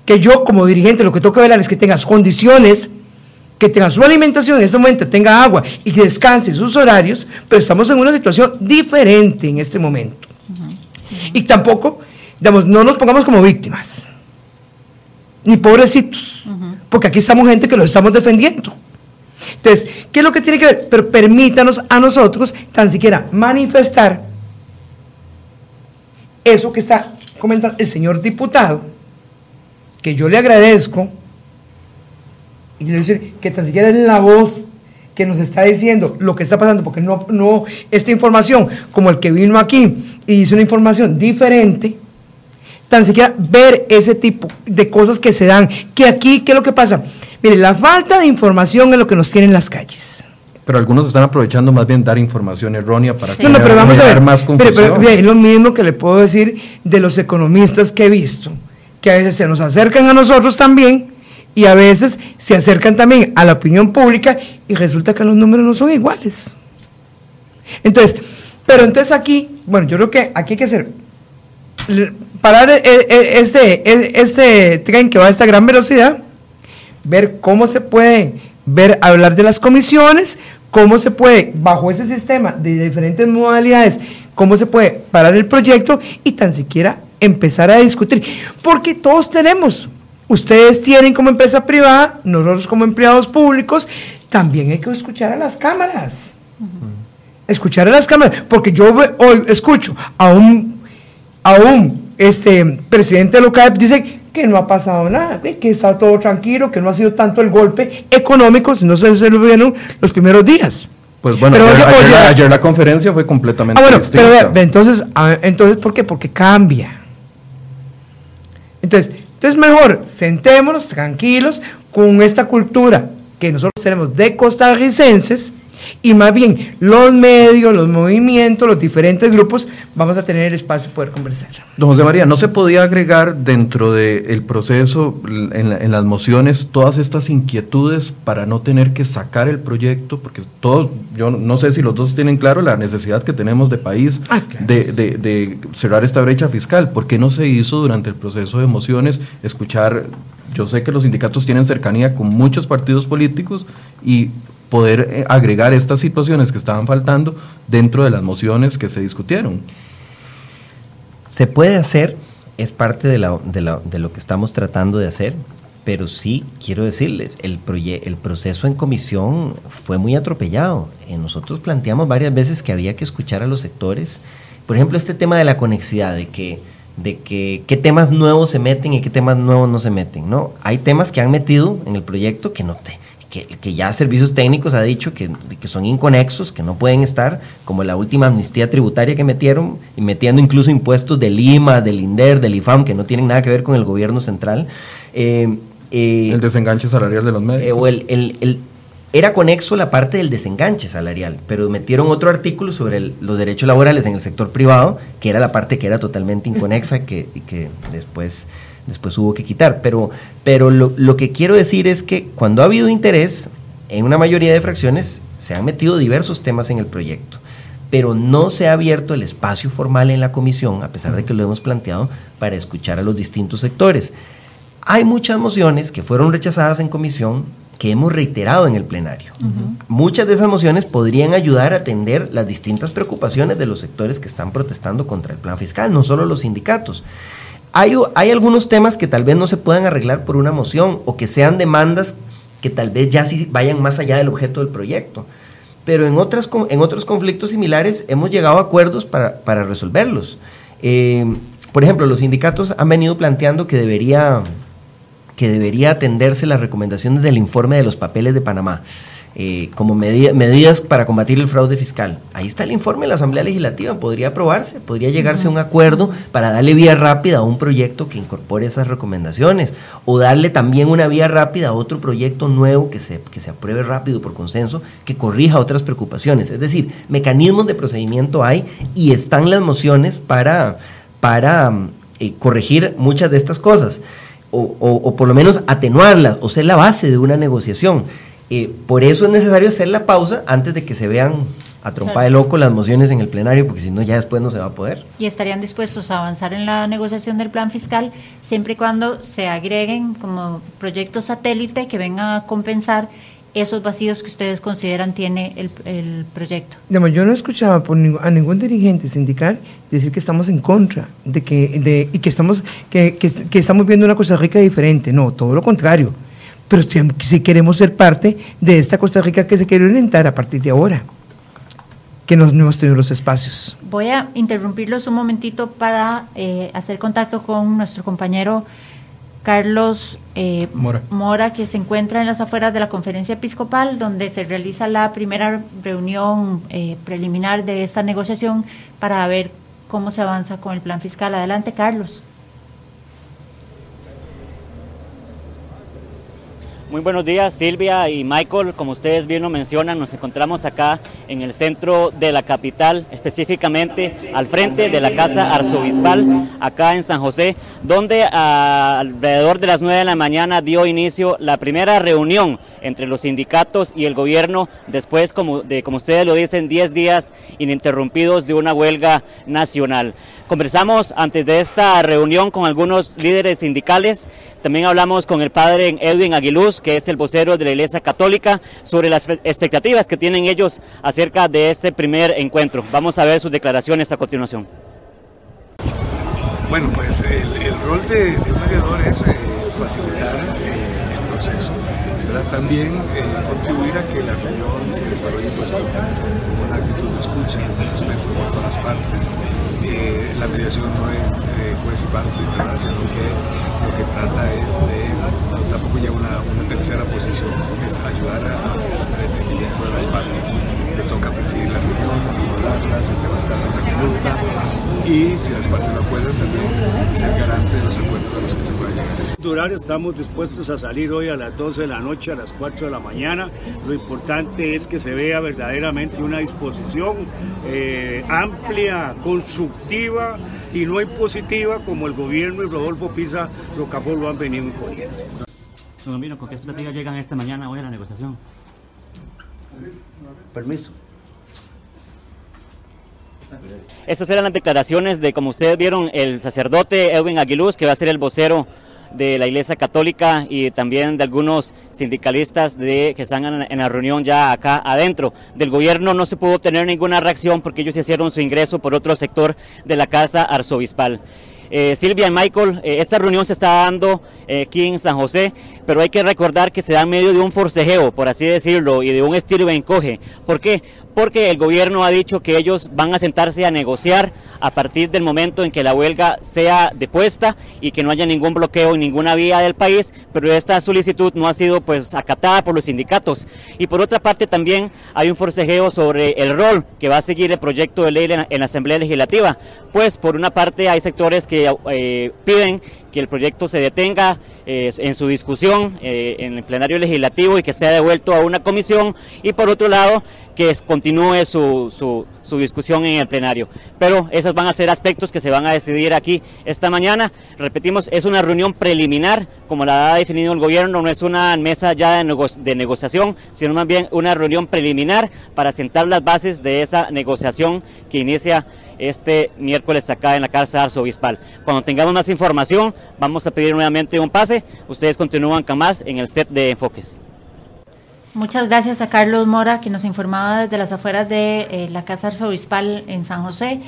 que yo como dirigente lo que tengo que ver es que tengas condiciones, que tenga su alimentación en este momento, tenga agua y que descanse sus horarios, pero estamos en una situación diferente en este momento. Y tampoco, digamos, no nos pongamos como víctimas, ni pobrecitos, porque aquí estamos gente que los estamos defendiendo. Entonces, ¿qué es lo que tiene que ver? Pero permítanos a nosotros tan siquiera manifestar eso que está comentando el señor diputado, que yo le agradezco, y quiero decir que tan siquiera es la voz que nos está diciendo lo que está pasando, porque no, no, esta información, como el que vino aquí y hizo una información diferente, tan siquiera ver ese tipo de cosas que se dan, que aquí, ¿qué es lo que pasa? Mire, la falta de información es lo que nos tiene en las calles. Pero algunos están aprovechando más bien dar información errónea para que no, pero vamos a ver, más confusión. Pero, es lo mismo que le puedo decir de los economistas que he visto, que a veces se nos acercan a nosotros también y a veces se acercan también a la opinión pública y resulta que los números no son iguales. Entonces, pero entonces aquí, bueno, yo creo que aquí hay que hacer parar e, e, este, e, este tren que va a esta gran velocidad ver cómo se puede ver, hablar de las comisiones, cómo se puede, bajo ese sistema de diferentes modalidades, cómo se puede parar el proyecto y tan siquiera empezar a discutir. Porque todos tenemos, ustedes tienen como empresa privada, nosotros como empleados públicos, también hay que escuchar a las cámaras. Escuchar a las cámaras, porque yo hoy escucho a un, a un este, presidente local, dice que no ha pasado nada, que está todo tranquilo, que no ha sido tanto el golpe económico, sino se, se lo vieron los primeros días. Pues bueno, ayer, la, conferencia fue completamente ah, bueno, Pero, entonces, entonces, ¿por qué? Porque cambia. Entonces, entonces mejor sentémonos tranquilos con esta cultura que nosotros tenemos de costarricenses, y más bien los medios, los movimientos, los diferentes grupos, vamos a tener espacio para poder conversar. Don José María, ¿no se podía agregar dentro del proceso, en, las mociones, todas estas inquietudes para no tener que sacar el proyecto? Porque todos, yo no sé si los dos tienen claro la necesidad que tenemos de país ah, de, de cerrar esta brecha fiscal. ¿Por qué no se hizo durante el proceso de mociones escuchar yo sé que los sindicatos tienen cercanía con muchos partidos políticos y poder eh, agregar estas situaciones que estaban faltando dentro de las mociones que se discutieron. Se puede hacer, es parte de, de, lo que estamos tratando de hacer, pero sí quiero decirles, el, el proceso en comisión fue muy atropellado. Eh, nosotros planteamos varias veces que había que escuchar a los sectores. Por ejemplo, este tema de la conexidad, de que de que qué temas nuevos se meten y qué temas nuevos no se meten, ¿no? Hay temas que han metido en el proyecto que no te, que, ya servicios técnicos ha dicho que, que, son inconexos, que no pueden estar, como la última amnistía tributaria que metieron, y metiendo incluso impuestos de Lima, del INDER, del IFAM, que no tienen nada que ver con el gobierno central. Eh, eh, el desenganche salarial de los medios. Eh, o el, el, era conexo la parte del desenganche salarial, pero metieron otro artículo sobre los derechos laborales en el sector privado, que era la parte que era totalmente inconexa que, y que después después hubo que quitar. Pero, pero lo, que quiero decir es que cuando ha habido interés, en una mayoría de fracciones se han metido diversos temas en el proyecto, pero no se ha abierto el espacio formal en la comisión, a pesar de que lo hemos planteado, para escuchar a los distintos sectores. Hay muchas mociones que fueron rechazadas en comisión que hemos reiterado en el plenario. Muchas de esas mociones podrían ayudar a atender las distintas preocupaciones de los sectores que están protestando contra el plan fiscal, no solo los sindicatos. Hay, algunos temas que tal vez no se puedan arreglar por una moción o que sean demandas que tal vez ya sí vayan más allá del objeto del proyecto. Pero en, otras, en otros conflictos similares hemos llegado a acuerdos para, para resolverlos. Eh, por ejemplo, los sindicatos han venido planteando que debería, que debería atenderse las recomendaciones del informe de los papeles de Panamá. Eh, como medidas para combatir el fraude fiscal. Ahí está el informe de la Asamblea Legislativa, podría aprobarse, podría llegarse a un acuerdo para darle vía rápida a un proyecto que incorpore esas recomendaciones o darle también una vía rápida a otro proyecto nuevo que se, que se apruebe rápido por consenso, que corrija otras preocupaciones. Es decir, mecanismos de procedimiento hay y están las mociones para, para eh, corregir muchas de estas cosas. O, o, por lo menos atenuarlas o ser la base de una negociación. Eh, por eso es necesario hacer la pausa antes de que se vean a trompa de loco las mociones en el plenario, porque si no ya después no se va a poder. Y estarían dispuestos a avanzar en la negociación del plan fiscal siempre y cuando se agreguen como proyectos satélite que vengan a compensar esos vacíos que ustedes consideran tiene el, proyecto. yo no escuchaba por a ningún dirigente sindical decir que estamos en contra de que de, y que estamos que, que estamos viendo una Costa Rica diferente. No, todo lo contrario pero si, queremos ser parte de esta Costa Rica que se quiere orientar a partir de ahora, que no hemos tenido los espacios. Voy a interrumpirlos un momentito para eh, hacer contacto con nuestro compañero Carlos eh, Mora. que se encuentra en las afueras de la conferencia episcopal, donde se realiza la primera reunión eh, preliminar de esta negociación para ver cómo se avanza con el plan fiscal. Adelante, Carlos. Muy buenos días Silvia y Michael, como ustedes bien lo mencionan, nos encontramos acá en el centro de la capital, específicamente al frente de la Casa Arzobispal, acá en San José, donde alrededor de las 9 de la mañana dio inicio la primera reunión entre los sindicatos y el gobierno, después como, de, como ustedes lo dicen, 10 días ininterrumpidos de una huelga nacional. Conversamos antes de esta reunión con algunos líderes sindicales, también hablamos con el padre Edwin Aguiluz, que es el vocero de la Iglesia Católica, sobre las expectativas que tienen ellos acerca de este primer encuentro. Vamos a ver sus declaraciones a continuación. Bueno, pues el, rol de, un mediador es eh, facilitar eh, el proceso, pero también eh, contribuir a que la reunión se desarrolle pues, con, una actitud de escucha, de respeto por todas las partes. La mediación no es juez y parte, sino que lo que trata es de, tampoco ya una, una tercera posición, es ayudar al entendimiento de las partes. Le toca presidir las reuniones, moderarlas, implementar la minuta y si las partes lo acuerdan también ser garante de los acuerdos a los que se pueda llegar. Durar estamos dispuestos a salir hoy a las 12 de la noche, a las 4 de la mañana. Lo importante es que se vea verdaderamente una disposición eh, amplia, constructiva y no impositiva como el gobierno y Rodolfo Pisa Rocafort lo han venido imponiendo. Don ¿con qué expectativas llegan esta mañana hoy a la negociación? Permiso. Estas eran las declaraciones de, como ustedes vieron, el sacerdote Edwin Aguiluz, que va a ser el vocero de la Iglesia Católica y también de algunos sindicalistas de, que están en, la reunión ya acá adentro. Del gobierno no se pudo obtener ninguna reacción porque ellos hicieron su ingreso por otro sector de la Casa Arzobispal. Eh, Silvia y Michael, eh, esta reunión se está dando eh, aquí en San José, pero hay que recordar que se da en medio de un forcejeo, por así decirlo, y de un estilo encoge. ¿Por qué? Porque el gobierno ha dicho que ellos van a sentarse a negociar a partir del momento en que la huelga sea depuesta y que no haya ningún bloqueo en ninguna vía del país, pero esta solicitud no ha sido pues acatada por los sindicatos. Y por otra parte también hay un forcejeo sobre el rol que va a seguir el proyecto de ley en la, Asamblea Legislativa, pues por una parte hay sectores que eh, piden que el proyecto se detenga eh, en su discusión eh, en el plenario legislativo y que sea devuelto a una comisión y por otro lado que continúe su, su, su, discusión en el plenario. Pero esos van a ser aspectos que se van a decidir aquí esta mañana. Repetimos, es una reunión preliminar, como la ha definido el gobierno, no es una mesa ya de, de negociación, sino más bien una reunión preliminar para sentar las bases de esa negociación que inicia este miércoles acá en la Casa Arzobispal. Cuando tengamos más información, vamos a pedir nuevamente un pase. Ustedes continúan con más en el set de enfoques. Muchas gracias a Carlos Mora, que nos informaba desde las afueras de eh, la Casa Arzobispal en San José.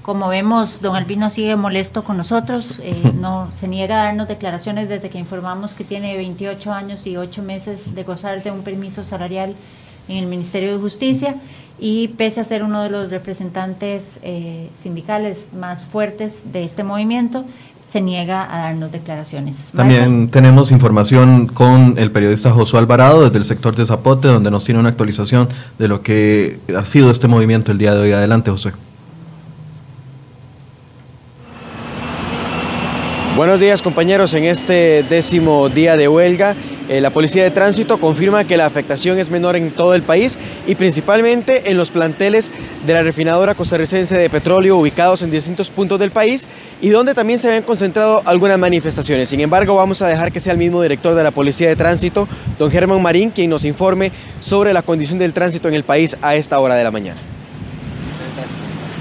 Como vemos, don Albino sigue molesto con nosotros, eh, no se niega a darnos declaraciones desde que informamos que tiene 28 años y 8 meses de gozar de un permiso salarial en el Ministerio de Justicia y pese a ser uno de los representantes eh, sindicales más fuertes de este movimiento, se niega a darnos declaraciones. También tenemos información con el periodista Josué Alvarado desde el sector de Zapote, donde nos tiene una actualización de lo que ha sido este movimiento el día de hoy. Adelante, Josué. Buenos días compañeros, en este décimo día de huelga eh, la Policía de Tránsito confirma que la afectación es menor en todo el país y principalmente en los planteles de la refinadora costarricense de petróleo ubicados en distintos puntos del país y donde también se habían concentrado algunas manifestaciones. Sin embargo, vamos a dejar que sea el mismo director de la Policía de Tránsito, don Germán Marín, quien nos informe sobre la condición del tránsito en el país a esta hora de la mañana.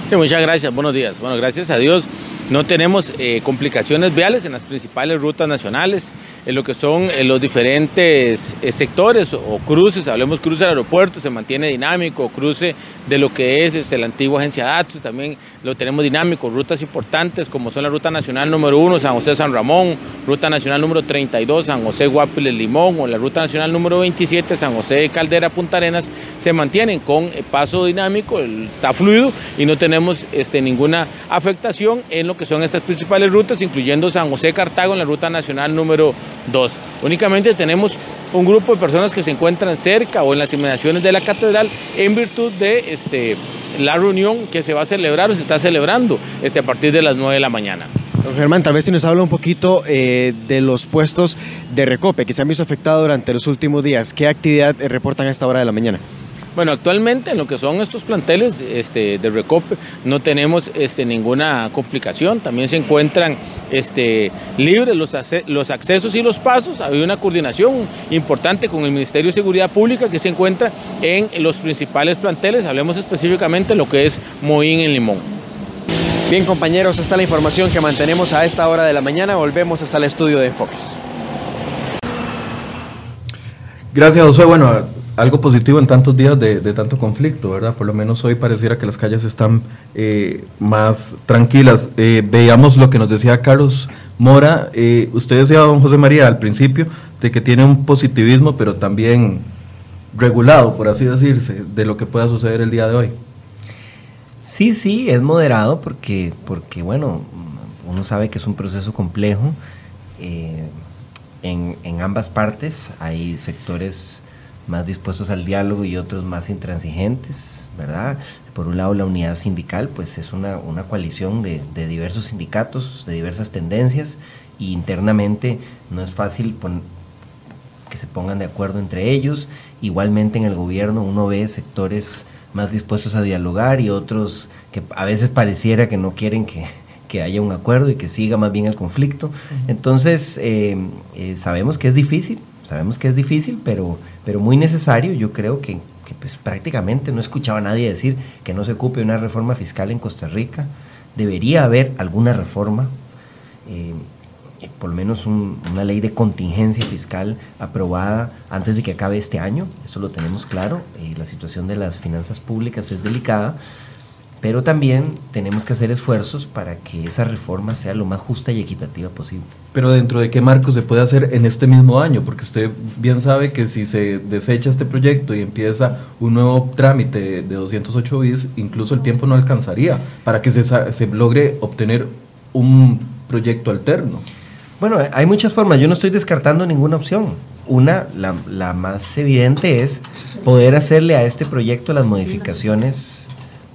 Sí, muchas gracias, buenos días. Bueno, gracias a Dios no tenemos eh, complicaciones viales en las principales rutas nacionales, en lo que son eh, los diferentes eh, sectores o cruces, hablemos cruce del aeropuerto, se mantiene dinámico, cruce de lo que es este, la antigua agencia datos, también lo tenemos dinámico, rutas importantes como son la ruta nacional número 1, San José San Ramón, ruta nacional número 32, San José Guapiles Limón, o la ruta nacional número 27, San José Caldera Punta Arenas, se mantienen con paso dinámico, está fluido y no tenemos este, ninguna afectación en lo que son estas principales rutas, incluyendo San José Cartago en la ruta nacional número 2. Únicamente tenemos un grupo de personas que se encuentran cerca o en las inmediaciones de la catedral en virtud de este, la reunión que se va a celebrar o se está celebrando este, a partir de las 9 de la mañana. Don Germán, tal vez si nos habla un poquito eh, de los puestos de recope que se han visto afectados durante los últimos días. ¿Qué actividad reportan a esta hora de la mañana? Bueno, actualmente en lo que son estos planteles este, de recope no tenemos este, ninguna complicación. También se encuentran este, libres los, los accesos y los pasos. Hay una coordinación importante con el Ministerio de Seguridad Pública que se encuentra en los principales planteles. Hablemos específicamente de lo que es Moín en Limón. Bien compañeros, esta es la información que mantenemos a esta hora de la mañana. Volvemos hasta el estudio de enfoques. Gracias, José. Bueno, algo positivo en tantos días de, tanto conflicto, ¿verdad? Por lo menos hoy pareciera que las calles están eh, más tranquilas. Eh, veíamos lo que nos decía Carlos Mora. Eh, usted decía, don José María, al principio, de que tiene un positivismo, pero también regulado, por así decirse, de lo que pueda suceder el día de hoy. Sí, sí, es moderado porque, porque bueno, uno sabe que es un proceso complejo. en, en ambas partes hay sectores más dispuestos al diálogo y otros más intransigentes, ¿verdad? Por un lado, la unidad sindical, pues es una, una coalición de, de, diversos sindicatos, de diversas tendencias, y internamente no es fácil que se pongan de acuerdo entre ellos. Igualmente en el gobierno uno ve sectores más dispuestos a dialogar y otros que a veces pareciera que no quieren que, que haya un acuerdo y que siga más bien el conflicto. Entonces, eh, eh, sabemos que es difícil, Sabemos que es difícil, pero, pero muy necesario. Yo creo que, pues, prácticamente no escuchaba a nadie decir que no se ocupe una reforma fiscal en Costa Rica. Debería haber alguna reforma, eh, por lo menos una ley de contingencia fiscal aprobada antes de que acabe este año. Eso lo tenemos claro. Eh, la situación de las finanzas públicas es delicada pero también tenemos que hacer esfuerzos para que esa reforma sea lo más justa y equitativa posible. Pero dentro de qué marco se puede hacer en este mismo año, porque usted bien sabe que si se desecha este proyecto y empieza un nuevo trámite de 208 bis, incluso el tiempo no alcanzaría para que se, se logre obtener un proyecto alterno. Bueno, hay muchas formas, yo no estoy descartando ninguna opción. Una, la, la más evidente es poder hacerle a este proyecto las modificaciones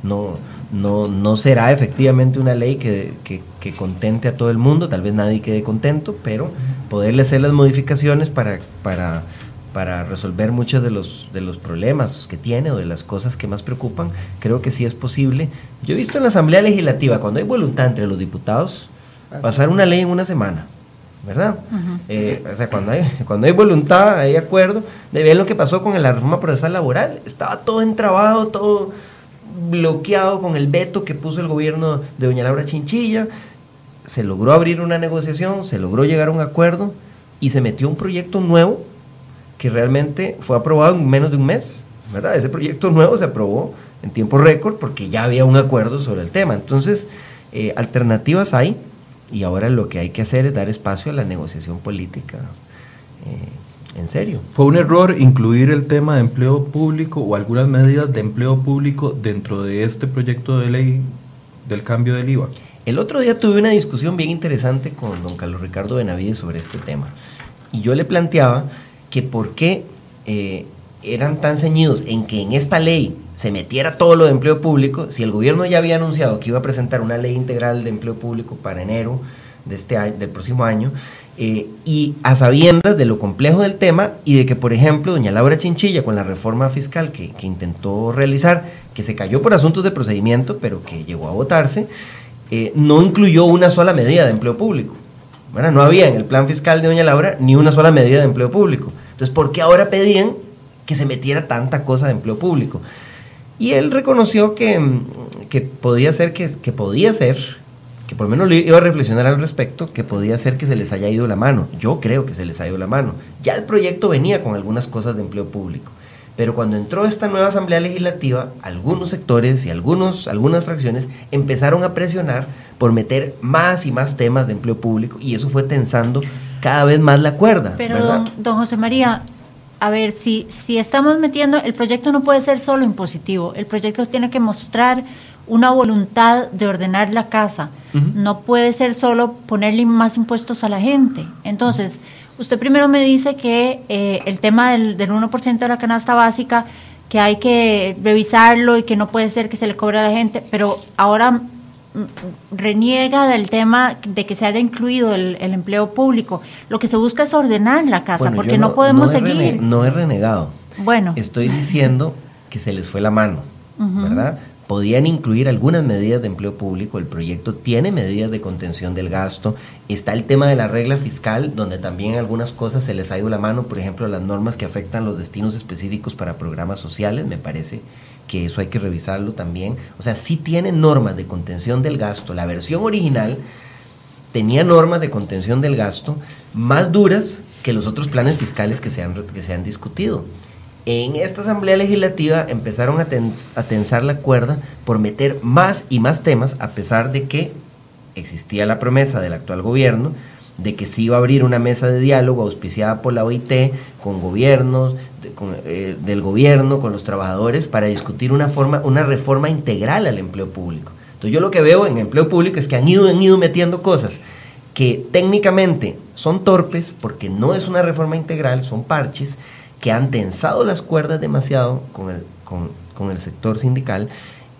no, no, no será efectivamente una ley que, contente a todo el mundo, tal vez nadie quede contento, pero poderle hacer las modificaciones para, para, para resolver muchos de los, de los problemas que tiene o de las cosas que más preocupan, creo que sí es posible. Yo he visto en la Asamblea Legislativa, cuando hay voluntad entre los diputados, pasar una ley en una semana. ¿verdad? Eh, o sea, cuando hay, cuando hay voluntad, hay acuerdo, de ver lo que pasó con la reforma procesal laboral, estaba todo entrabado, todo bloqueado con el veto que puso el gobierno de doña Laura Chinchilla, se logró abrir una negociación, se logró llegar a un acuerdo y se metió un proyecto nuevo que realmente fue aprobado en menos de un mes, ¿verdad? Ese proyecto nuevo se aprobó en tiempo récord porque ya había un acuerdo sobre el tema. Entonces, eh, alternativas hay y ahora lo que hay que hacer es dar espacio a la negociación política. Eh, en serio. ¿Fue un error incluir el tema de empleo público o algunas medidas de empleo público dentro de este proyecto de ley del cambio del IVA? El otro día tuve una discusión bien interesante con don Carlos Ricardo Benavides sobre este tema. Y yo le planteaba que por qué eh, eran tan ceñidos en que en esta ley se metiera todo lo de empleo público, si el gobierno ya había anunciado que iba a presentar una ley integral de empleo público para enero de este año, del próximo año, eh, y a sabiendas de lo complejo del tema y de que, por ejemplo, doña Laura Chinchilla, con la reforma fiscal que, intentó realizar, que se cayó por asuntos de procedimiento, pero que llegó a votarse, eh, no incluyó una sola medida de empleo público. Bueno, no había en el plan fiscal de doña Laura ni una sola medida de empleo público. Entonces, ¿por qué ahora pedían que se metiera tanta cosa de empleo público? Y él reconoció que, que podía ser, que, que podía ser, que por lo menos iba a reflexionar al respecto, que podía ser que se les haya ido la mano. Yo creo que se les ha ido la mano. Ya el proyecto venía con algunas cosas de empleo público. Pero cuando entró esta nueva Asamblea Legislativa, algunos sectores y algunos, algunas fracciones empezaron a presionar por meter más y más temas de empleo público y eso fue tensando cada vez más la cuerda. Pero don, don, José María, a ver, si, si estamos metiendo, el proyecto no puede ser solo impositivo, el proyecto tiene que mostrar una voluntad de ordenar la casa, no puede ser solo ponerle más impuestos a la gente. Entonces, usted primero me dice que eh, el tema del, del 1% de la canasta básica, que hay que revisarlo y que no puede ser que se le cobre a la gente, pero ahora reniega del tema de que se haya incluido el, empleo público. Lo que se busca es ordenar la casa, porque no, podemos seguir. no he renegado. Bueno. Estoy diciendo que se les fue la mano, ¿verdad? Podían incluir algunas medidas de empleo público, el proyecto tiene medidas de contención del gasto, está el tema de la regla fiscal, donde también algunas cosas se les ha ido la mano, por ejemplo, las normas que afectan los destinos específicos para programas sociales, me parece que eso hay que revisarlo también. O sea, sí tiene normas de contención del gasto. La versión original tenía normas de contención del gasto más duras que los otros planes fiscales que se han, que se han discutido. En esta Asamblea Legislativa empezaron a, tensar la cuerda por meter más y más temas, a pesar de que existía la promesa del actual gobierno de que se iba a abrir una mesa de diálogo auspiciada por la OIT con gobiernos, eh, del gobierno, con los trabajadores, para discutir una, forma, una reforma integral al empleo público. Entonces yo lo que veo en empleo público es que han ido, han ido metiendo cosas que técnicamente son torpes porque no es una reforma integral, son parches que han tensado las cuerdas demasiado con el, con, el sector sindical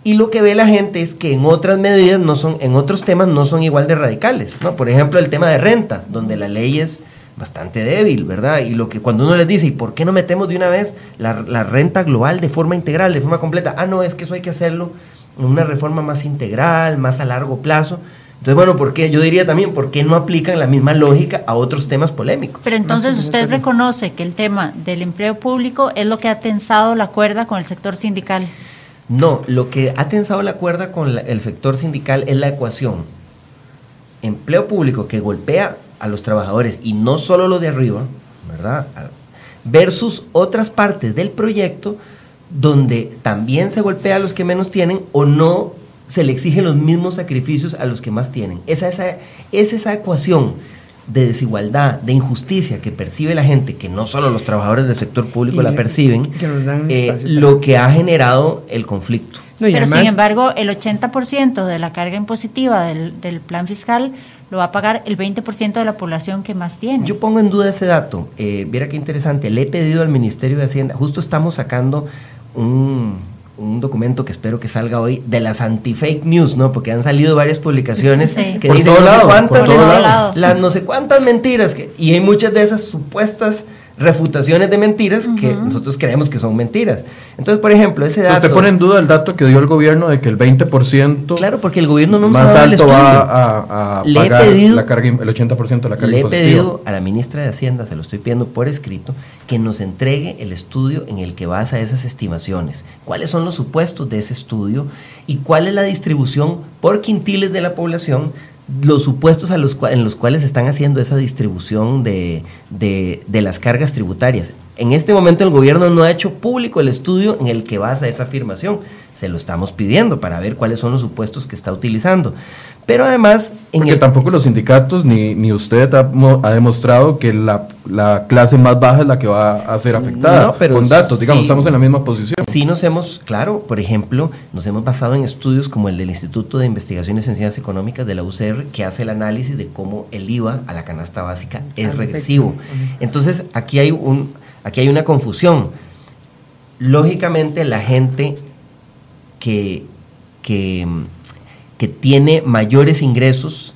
y lo que ve la gente es que en otras medidas no son, en otros temas no son igual de radicales, ¿no? Por ejemplo, el tema de renta, donde la ley es bastante débil, ¿verdad? Y lo que cuando uno les dice, ¿y por qué no metemos de una vez la, renta global de forma integral, de forma completa? Ah, no, es que eso hay que hacerlo en una reforma más integral, más a largo plazo. Entonces, bueno, ¿por qué? Yo diría también, ¿por qué no aplican la misma lógica a otros temas polémicos? Pero entonces usted reconoce que el tema del empleo público es lo que ha tensado la cuerda con el sector sindical. No, lo que ha tensado la cuerda con el sector sindical es la ecuación. Empleo público que golpea a los trabajadores y no solo los de arriba, ¿verdad? Versus otras partes del proyecto donde también se golpea a los que menos tienen o no se le exigen los mismos sacrificios a los que más tienen. Esa, esa, es esa ecuación de desigualdad, de injusticia que percibe la gente, que no solo los trabajadores del sector público la perciben, eh, lo que ha generado el conflicto. Pero sin embargo, el 80% de la carga impositiva del, del, plan fiscal lo va a pagar el 20% de la población que más tiene. Yo pongo en duda ese dato. Eh, viera qué interesante. Le he pedido al Ministerio de Hacienda, justo estamos sacando un, un documento que espero que salga hoy de las anti-fake news, ¿no? Porque han salido varias publicaciones que dicen no, sé cuántas, las no sé cuántas mentiras que, y hay muchas de esas supuestas refutaciones de mentiras que nosotros creemos que son mentiras. Entonces, por ejemplo, ese dato... ¿Usted pone en duda el dato que dio el gobierno de que el 20%... Claro, porque el gobierno no más alto va a, a pagar la carga, el 80% de la carga Le he pedido a la ministra de Hacienda, se lo estoy pidiendo por escrito, que nos entregue el estudio en el que basa esas estimaciones. ¿Cuáles son los supuestos de ese estudio? ¿Y cuál es la distribución por quintiles de la población los supuestos a los en los cuales están haciendo esa distribución de, de, las cargas tributarias. En este momento el gobierno no ha hecho público el estudio en el que basa esa afirmación. Se lo estamos pidiendo para ver cuáles son los supuestos que está utilizando. Pero además... En Porque tampoco los sindicatos ni, ni usted ha, ha demostrado que la, la, clase más baja es la que va a ser afectada. No, pero con datos, digamos, estamos en la misma posición. Sí nos hemos, claro, por ejemplo, nos hemos basado en estudios como el del Instituto de Investigaciones en Ciencias Económicas de la UCR, que hace el análisis de cómo el IVA a la canasta básica es regresivo. Entonces, aquí hay, un, aquí hay una confusión. Lógicamente, la gente que... que que tiene mayores ingresos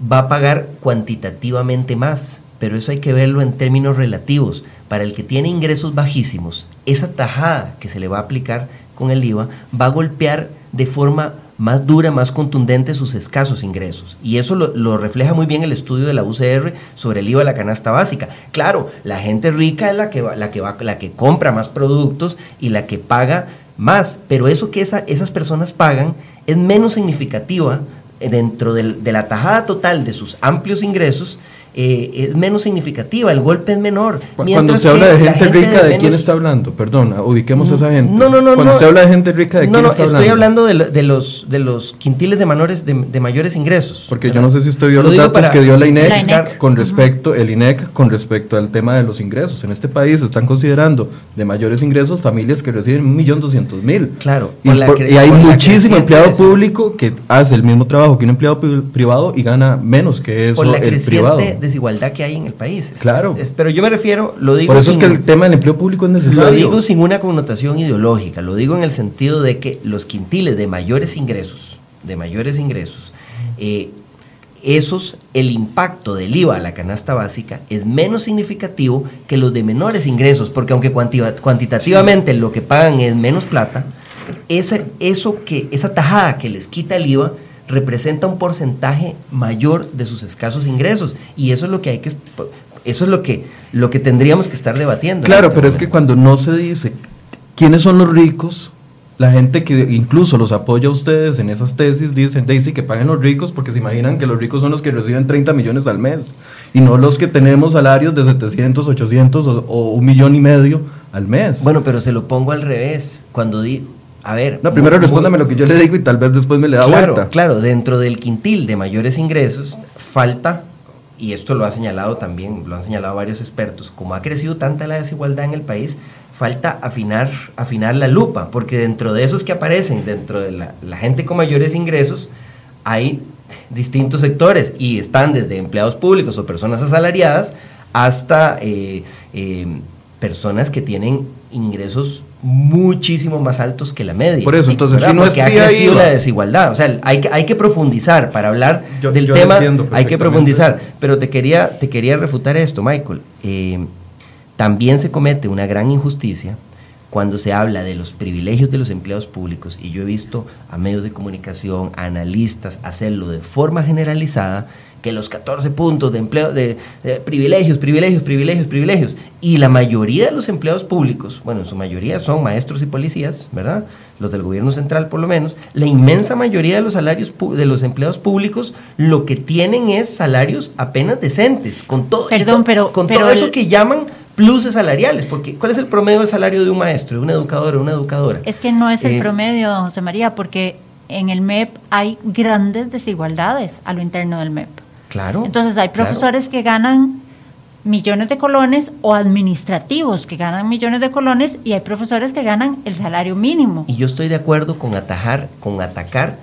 va a pagar cuantitativamente más, pero eso hay que verlo en términos relativos. Para el que tiene ingresos bajísimos, esa tajada que se le va a aplicar con el IVA va a golpear de forma más dura, más contundente sus escasos ingresos. Y eso lo, refleja muy bien el estudio de la UCR sobre el IVA de la canasta básica. Claro, la gente rica es la que, va, la que, va, la que compra más productos y la que paga más, pero eso que esas personas pagan es menos significativa dentro de la tajada total de sus amplios ingresos eh, es menos significativa, el golpe es menor. Cuando se habla de gente, rica, ¿de, quién está hablando? Perdón, ubiquemos a esa gente. No, no, no. Cuando se habla de gente rica, ¿de quién está hablando? estoy hablando de, los, de los quintiles de, menores, de, mayores ingresos. Porque yo no sé si usted vio los datos que dio la INEC, con respecto, el INEC con respecto al tema de los ingresos. En este país se están considerando de mayores ingresos familias que reciben un millón doscientos mil. Claro. Y, y hay muchísimo empleado público que hace el mismo trabajo que un empleado privado y gana menos que eso el privado desigualdad que hay en el país. Claro. pero yo me refiero, lo digo... Por eso es que el tema del empleo público es necesario. Lo digo sin una connotación ideológica, lo digo en el sentido de que los quintiles de mayores ingresos, de mayores ingresos, eh, esos, el impacto del IVA a la canasta básica es menos significativo que los de menores ingresos, porque aunque cuantitativamente lo que pagan es menos plata, esa, eso que, esa tajada que les quita el IVA representa un porcentaje mayor de sus escasos ingresos y eso es lo que hay que eso es lo que lo que tendríamos que estar debatiendo. Claro, este pero es que cuando no se dice quiénes son los ricos, la gente que incluso los apoya a ustedes en esas tesis dicen, Daisy, que paguen los ricos porque se imaginan que los ricos son los que reciben 30 millones al mes y no los que tenemos salarios de 700, 800 o, o un millón y medio al mes. Bueno, pero se lo pongo al revés. Cuando di, a ver. No, primero respóndame lo que yo le digo y tal vez después me le da claro, vuelta. Claro, dentro del quintil de mayores ingresos falta, y esto lo ha señalado también, lo han señalado varios expertos, como ha crecido tanta la desigualdad en el país, falta afinar, afinar la lupa, porque dentro de esos que aparecen, dentro de la, gente con mayores ingresos, hay distintos sectores y están desde empleados públicos o personas asalariadas hasta eh, eh, personas que tienen ingresos muchísimo más altos que la media. Por eso, entonces, si no Porque ha crecido la desigualdad. O sea, hay que, hay que profundizar para hablar del tema. Hay que profundizar. Pero te quería, te quería refutar esto, Michael. Eh, también se comete una gran injusticia cuando se habla de los privilegios de los empleados públicos, y yo he visto a medios de comunicación, analistas, hacerlo de forma generalizada, que los 14 puntos de empleo, de, privilegios, privilegios, privilegios, privilegios. Y la mayoría de los empleados públicos, bueno, en su mayoría son maestros y policías, ¿verdad? Los del gobierno central por lo menos. La inmensa mayoría de los salarios de los empleados públicos lo que tienen es salarios apenas decentes, con todo, Perdón, pero, con todo eso que llaman pluses salariales, porque ¿cuál es el promedio del salario de un maestro, de un educador, de una educadora? Es que no es el eh, promedio, José María, porque en el MEP hay grandes desigualdades a lo interno del MEP. Claro. Entonces hay profesores que ganan millones de colones o administrativos que ganan millones de colones y hay profesores que ganan el salario mínimo. Y yo estoy de acuerdo con atajar, con atacar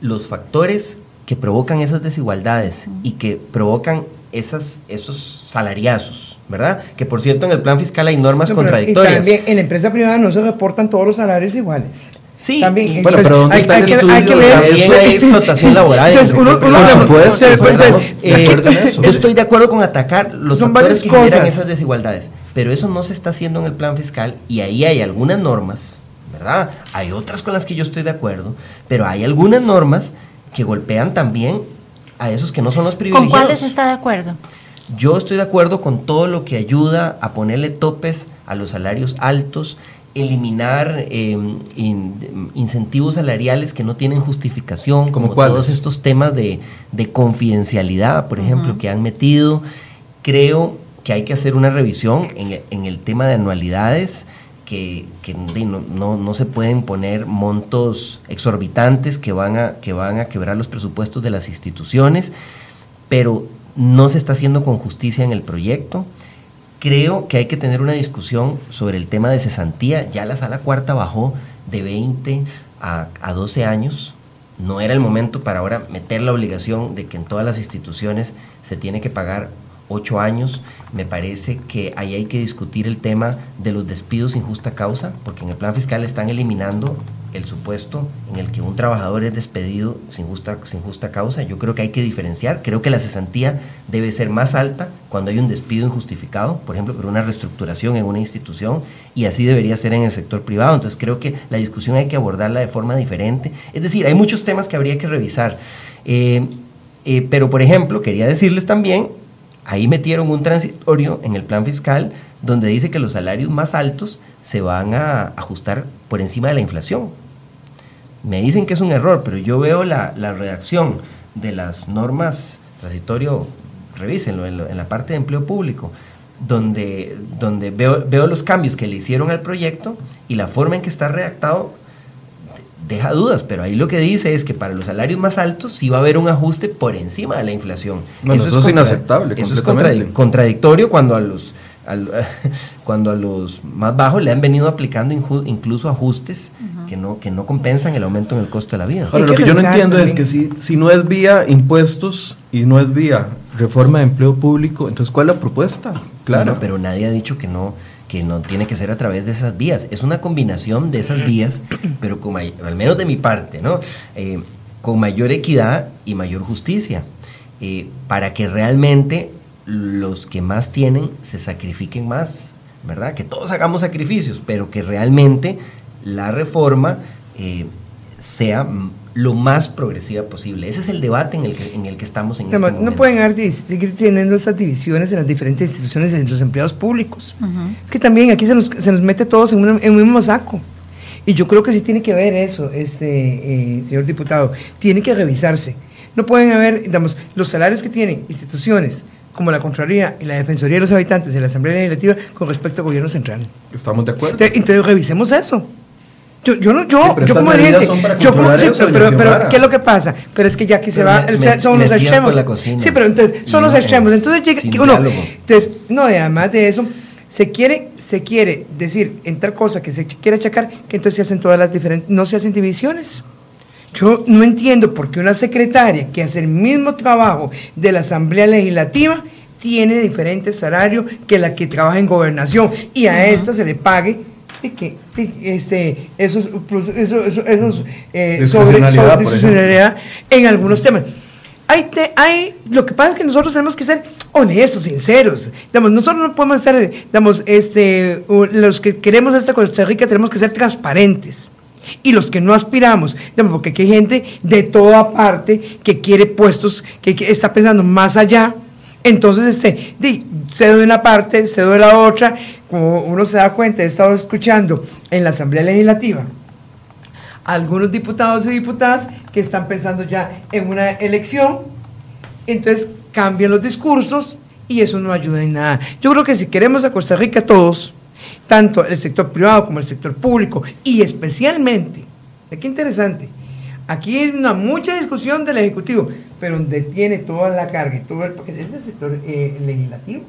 los factores que provocan esas desigualdades y que provocan esas, esos salariazos, ¿verdad? Que por cierto en el plan fiscal hay normas contradictorias. también en la empresa privada no se reportan todos los salarios iguales. Sí, también. Bueno, pero ¿dónde está el estudio? Hay que ver. hay explotación laboral. Entonces, uno, uno eh, yo estoy de acuerdo con atacar los Son factores que generan esas desigualdades, pero eso no se está haciendo en el plan fiscal y ahí hay algunas normas, ¿verdad? Hay otras con las que yo estoy de acuerdo, pero hay algunas normas que golpean también a esos que no son los privilegiados. ¿Con cuáles está de acuerdo? Yo estoy de acuerdo con todo lo que ayuda a ponerle topes a los salarios altos eliminar em, incentivos salariales que no tienen justificación, como todos estos temas de, confidencialidad, por ejemplo, que han metido. Creo que hay que hacer una revisión en, en el tema de anualidades, que, que no, no, no, se pueden poner montos exorbitantes que van, a, que van a quebrar los presupuestos de las instituciones, pero no se está haciendo con justicia en el proyecto. Creo que hay que tener una discusión sobre el tema de cesantía. Ya la sala cuarta bajó de 20 a, a 12 años. No era el momento para ahora meter la obligación de que en todas las instituciones se tiene que pagar ocho años. Me parece que ahí hay que discutir el tema de los despidos sin justa causa, porque en el plan fiscal están eliminando el supuesto en el que un trabajador es despedido sin justa, sin justa causa. Yo creo que hay que diferenciar. Creo que la cesantía debe ser más alta cuando hay un despido injustificado, por ejemplo, por una reestructuración en una institución, y así debería ser en el sector privado. Entonces creo que la discusión hay que abordarla de forma diferente. Es decir, hay muchos temas que habría que revisar. Eh, eh, pero, por ejemplo, quería decirles también Ahí metieron un transitorio en el plan fiscal donde dice que los salarios más altos se van a ajustar por encima de la inflación. Me dicen que es un error, pero yo veo la, redacción de las normas transitorio, revísenlo en, la parte de empleo público, donde, donde veo, veo los cambios que le hicieron al proyecto y la forma en que está redactado deja dudas, pero ahí lo que dice es que para los salarios más altos sí va a haber un ajuste por encima de la inflación. eso, es, inaceptable. Eso es contradictorio cuando a los cuando a los más bajos le han venido aplicando incluso ajustes que no que no compensan el aumento en el costo de la vida. lo que yo no entiendo es que si, si no es vía impuestos y no es vía reforma de empleo público, entonces ¿cuál es la propuesta? Claro, pero nadie ha dicho que no que no tiene que ser a través de esas vías. Es una combinación de esas vías, pero con al menos de mi parte, ¿no? Eh, con mayor equidad y mayor justicia, eh, para que realmente los que más tienen se sacrifiquen más, ¿verdad? Que todos hagamos sacrificios, pero que realmente la reforma eh, sea lo más progresiva posible. Ese es el debate en el que, en el que estamos en este momento. No pueden seguir teniendo estas divisiones en las diferentes instituciones en los empleados públicos. Es que también aquí se nos, se nos mete todos en, un, mismo saco. Y yo creo que sí tiene que haber eso, este eh, señor diputado. Tiene que revisarse. No pueden haber, digamos, los salarios que tienen instituciones como la Contraloría y la Defensoría de los Habitantes de la Asamblea Legislativa con respecto al gobierno central. Estamos de acuerdo. entonces revisemos eso. Yo, yo no, yo, yo como dirigente, yo como, sí, pero, pero, ¿qué es lo que pasa? Pero es que ya aquí se va, son los extremos. Sí, pero entonces, son los extremos. Entonces llega, uno, entonces, no, además de eso, se quiere, se quiere decir en tal cosa que se quiere achacar, que entonces se hacen todas las diferentes, no se hacen divisiones. Yo no entiendo por qué una secretaria que hace el mismo trabajo de la Asamblea Legislativa tiene diferente salario que la que trabaja en gobernación y a esta se le pague que este, esos, esos, esos eh, sobre, en algunos temas. Hay, hay, lo que pasa es que nosotros tenemos que ser honestos, sinceros. Digamos, nosotros no podemos estar, digamos, este, los que queremos esta Costa Rica tenemos que ser transparentes. Y los que no aspiramos, porque hay gente de toda parte que quiere puestos, que, que está pensando más allá, entonces, este, cedo de una parte, cedo de la otra, como uno se da cuenta, he estado escuchando en la Asamblea Legislativa algunos diputados y diputadas que están pensando ya en una elección, entonces cambian los discursos y eso no ayuda en nada. Yo creo que si queremos a Costa Rica todos, tanto el sector privado como el sector público, y especialmente, qué interesante, Aquí hay una mucha discusión del Ejecutivo, pero donde tiene toda la carga y todo el paquete es el sector eh, legislativo.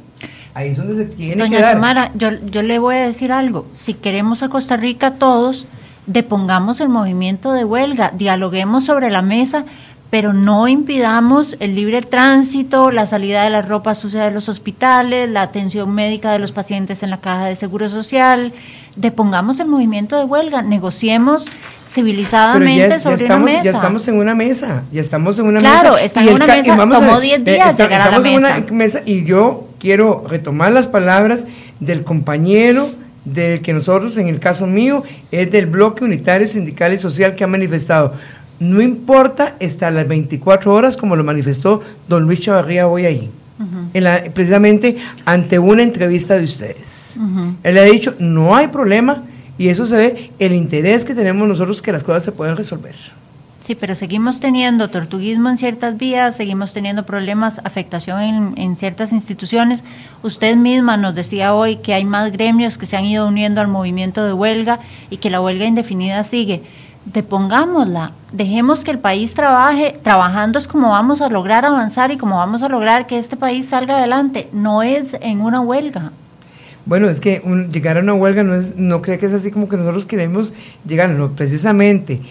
Ahí es donde se tiene Doña que dar. Samara, yo, yo le voy a decir algo. Si queremos a Costa Rica todos, depongamos el movimiento de huelga, dialoguemos sobre la mesa, pero no impidamos el libre tránsito, la salida de la ropa sucia de los hospitales, la atención médica de los pacientes en la caja de seguro social. Depongamos el movimiento de huelga, negociemos civilizadamente sobre una mesa. Ya estamos en una mesa, ya estamos en una mesa. Claro, está en una mesa, tomó 10 días llegar a la mesa. En una mesa. Y yo quiero retomar las palabras del compañero del que nosotros, en el caso mío, es del bloque unitario sindical y social que ha manifestado. No importa estar las 24 horas como lo manifestó don Luis Chavarría hoy ahí, precisamente ante una entrevista de ustedes. Él ha dicho, no hay problema, y eso se ve el interés que tenemos nosotros que las cosas se puedan resolver. Sí, pero seguimos teniendo tortuguismo en ciertas vías, seguimos teniendo problemas, afectación en, en, ciertas instituciones. Usted misma nos decía hoy que hay más gremios que se han ido uniendo al movimiento de huelga y que la huelga indefinida sigue. Depongámosla, dejemos que el país trabaje, trabajando es como vamos a lograr avanzar y como vamos a lograr que este país salga adelante, no es en una huelga. Bueno, es que llegar a una huelga no, es, no creo que es así como que nosotros queremos llegar, no, precisamente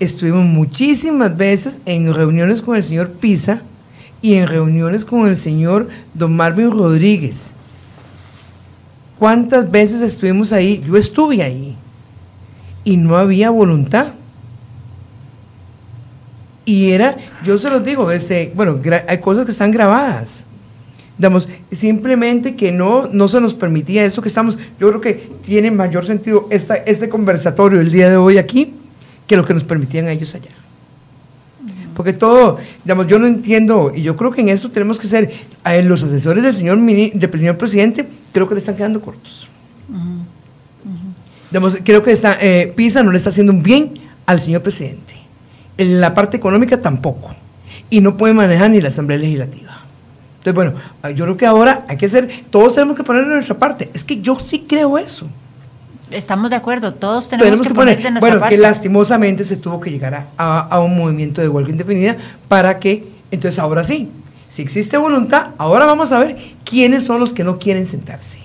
estuvimos muchísimas veces en reuniones con el señor Pisa y en reuniones con el señor don Marvin Rodríguez. ¿Cuántas veces estuvimos ahí? Yo estuve ahí y no había voluntad. Y era, yo se los digo, este, bueno, hay cosas que están grabadas. Digamos, simplemente que no, no se nos permitía eso que estamos, yo creo que tiene mayor sentido esta, este conversatorio el día de hoy aquí que lo que nos permitían ellos allá. Porque todo, digamos, yo no entiendo, y yo creo que en eso tenemos que ser, a los asesores del señor, del señor presidente, creo que le están quedando cortos. Digamos, creo que está, eh, PISA no le está haciendo un bien al señor presidente. En la parte económica tampoco. Y no puede manejar ni la Asamblea Legislativa. Entonces, bueno, yo creo que ahora hay que hacer, todos tenemos que poner en nuestra parte. Es que yo sí creo eso. Estamos de acuerdo, todos tenemos, que, poner, de nuestra bueno, que lastimosamente se tuvo que llegar a, a, un movimiento de huelga indefinida para que, entonces ahora sí, si existe voluntad, ahora vamos a ver quiénes son los que no quieren sentarse.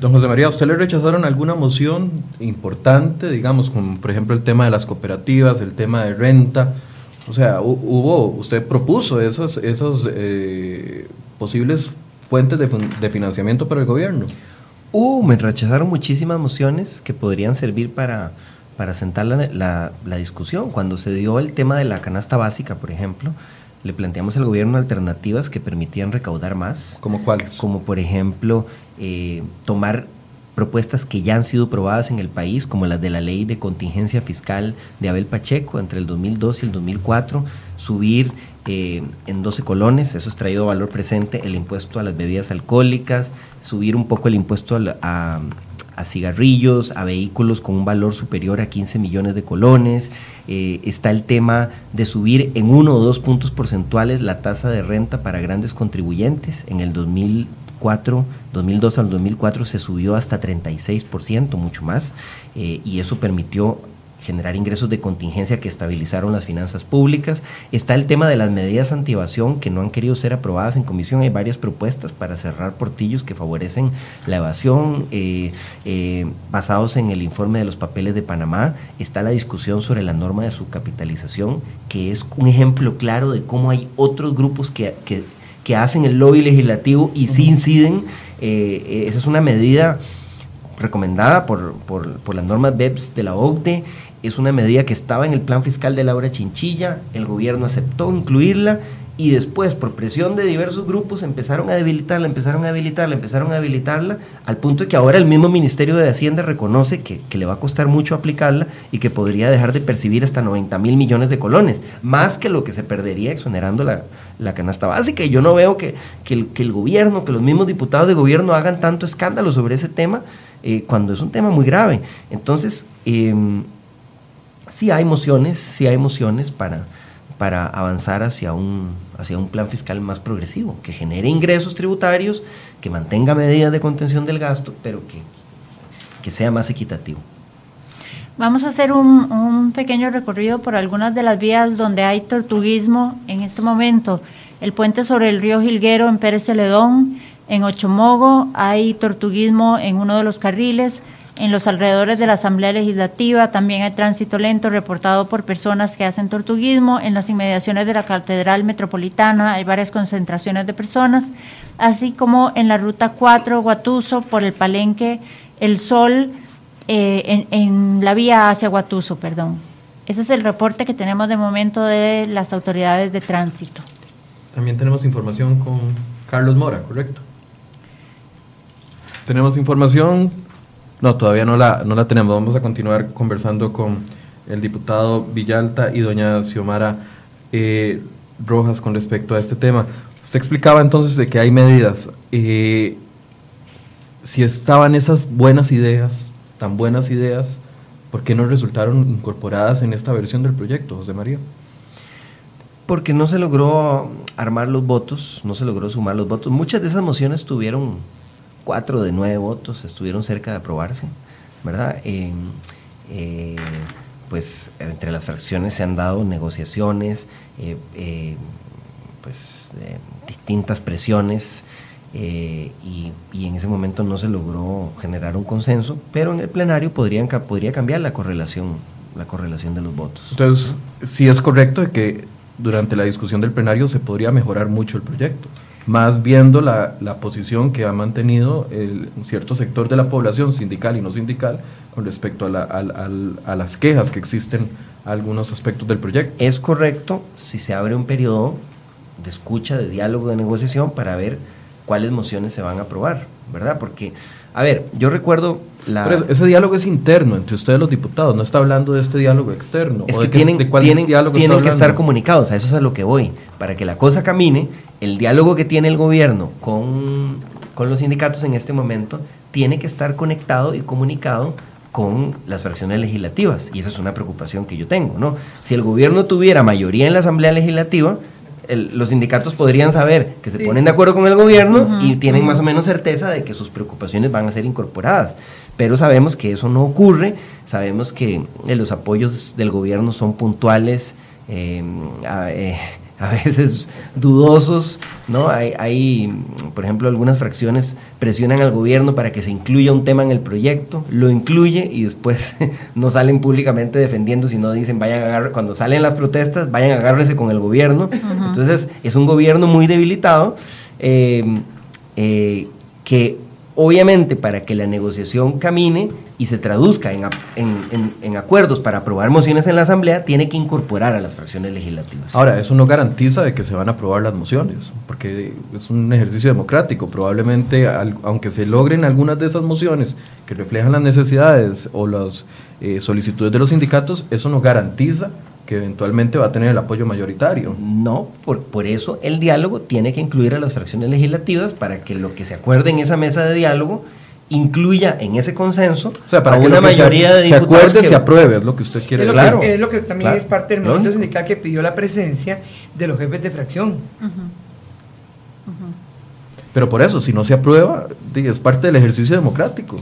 Don José María, ¿usted le rechazaron alguna moción importante, digamos, como por ejemplo el tema de las cooperativas, el tema de renta? O sea, hubo, usted propuso esos, esos eh, posibles fuentes de, de financiamiento para el gobierno. Uh, me rechazaron muchísimas mociones que podrían servir para, para sentar la, la, discusión. Cuando se dio el tema de la canasta básica, por ejemplo, le planteamos al gobierno alternativas que permitían recaudar más. ¿Como cuáles? Como por ejemplo, eh, tomar propuestas que ya han sido probadas en el país, como las de la ley de contingencia fiscal de Abel Pacheco entre el 2002 y el 2004, subir eh, en 12 colones, eso es traído valor presente, el impuesto a las bebidas alcohólicas, subir un poco el impuesto a, cigarrillos, a vehículos con un valor superior a 15 millones de colones. Eh, está el tema de subir en uno o dos puntos porcentuales la tasa de renta para grandes contribuyentes. En el 2004, 2002 al 2004 se subió hasta 36%, mucho más, eh, y eso permitió generar ingresos de contingencia que estabilizaron las finanzas públicas. Está el tema de las medidas anti-evasión que no han querido ser aprobadas en comisión. Hay varias propuestas para cerrar portillos que favorecen la evasión. Eh, eh, basados en el informe de los papeles de Panamá, está la discusión sobre la norma de subcapitalización, que es un ejemplo claro de cómo hay otros grupos que, hacen el lobby legislativo y sí inciden. Eh, esa es una medida recomendada por, por, por, las normas BEPS de la OCDE es una medida que estaba en el plan fiscal de Laura Chinchilla, el gobierno aceptó incluirla y después, por presión de diversos grupos, empezaron a debilitarla, empezaron a debilitarla, empezaron a debilitarla, al punto de que ahora el mismo Ministerio de Hacienda reconoce que, le va a costar mucho aplicarla y que podría dejar de percibir hasta 90 mil millones de colones, más que lo que se perdería exonerando la, canasta básica. Y yo no veo que, el, gobierno, que los mismos diputados de gobierno hagan tanto escándalo sobre ese tema, eh, cuando es un tema muy grave. Entonces, em, sí hay mociones, sí hay mociones para, para avanzar hacia un, hacia un plan fiscal más progresivo, que genere ingresos tributarios, que mantenga medidas de contención del gasto, pero que, que sea más equitativo. Vamos a hacer un, un, pequeño recorrido por algunas de las vías donde hay tortuguismo en este momento. El puente sobre el río Gilguero en Pérez Celedón, en Ochomogo hay tortuguismo en uno de los carriles, en los alrededores de la Asamblea Legislativa también hay tránsito lento reportado por personas que hacen tortuguismo. En las inmediaciones de la Catedral Metropolitana hay varias concentraciones de personas, así como en la Ruta 4 Guatuso por el Palenque El Sol, eh, en, la vía hacia Guatuso, perdón. Ese es el reporte que tenemos de momento de las autoridades de tránsito. También tenemos información con Carlos Mora, ¿correcto? Tenemos información no, todavía no la, no la tenemos. Vamos a continuar conversando con el diputado Villalta y doña Xiomara eh, Rojas con respecto a este tema. Usted explicaba entonces de que hay medidas. Eh, si estaban esas buenas ideas, tan buenas ideas, ¿por qué no resultaron incorporadas en esta versión del proyecto, José María? Porque no se logró armar los votos, no se logró sumar los votos. Muchas de esas mociones tuvieron cuatro de nueve votos, estuvieron cerca de aprobarse, ¿verdad? Eh, eh, pues entre las fracciones se han dado negociaciones, eh, pues distintas presiones. y, en ese momento no se logró generar un consenso, pero en el plenario podrían, podría cambiar la correlación, la correlación de los votos. Entonces, sí es correcto que durante la discusión del plenario se podría mejorar mucho el proyecto, más viendo la, la posición que ha mantenido el, un cierto sector de la población, sindical y no sindical, con respecto a, la, a, a, a las quejas que existen a algunos aspectos del proyecto. Es correcto si se abre un periodo de escucha, de diálogo, de negociación para ver cuáles mociones se van a aprobar, ¿verdad? Porque, a ver, yo recuerdo la... Pero ese diálogo es interno entre ustedes los diputados, no está hablando de este diálogo externo. Es que, tienen, de cuál tienen, diálogo tienen que estar comunicados, a eso es a lo que voy. Para que la cosa camine, el diálogo que tiene el gobierno con, con los sindicatos en este momento tiene que estar conectado y comunicado con las fracciones legislativas. Y esa es una preocupación que yo tengo, ¿no? Si el gobierno tuviera mayoría en la Asamblea Legislativa, el, los sindicatos podrían saber que se sí. ponen de acuerdo con el gobierno uh -huh, y tienen uh -huh. más o menos certeza de que sus preocupaciones van a ser incorporadas. Pero sabemos que eso no ocurre, sabemos que eh, los apoyos del gobierno son puntuales, eh, a, eh, a, veces dudosos, ¿no? Hay, hay, por ejemplo, algunas fracciones presionan al gobierno para que se incluya un tema en el proyecto, lo incluye y después no salen públicamente defendiendo, sino dicen, vayan a agarrar, cuando salen las protestas, vayan a agárrense con el gobierno. Uh -huh. Entonces, es un gobierno muy debilitado eh, eh, que obviamente para que la negociación camine y se traduzca en, en, en, acuerdos para aprobar mociones en la Asamblea, tiene que incorporar a las fracciones legislativas. Ahora, eso no garantiza de que se van a aprobar las mociones, porque es un ejercicio democrático. Probablemente, al, aunque se logren algunas de esas mociones que reflejan las necesidades o las eh, solicitudes de los sindicatos, eso no garantiza que eventualmente va a tener el apoyo mayoritario. No, por, por eso el diálogo tiene que incluir a las fracciones legislativas para que lo que se acuerde en esa mesa de diálogo incluya en ese consenso o sea, para a que una mayoría se, de diputados. Se acuerde, que, se apruebe, es lo que usted quiere es claro. Que, es lo que también claro. es parte del movimiento sindical que pidió la presencia de los jefes de fracción. Uh -huh. Uh -huh. Pero por eso, si no se aprueba, es parte del ejercicio democrático.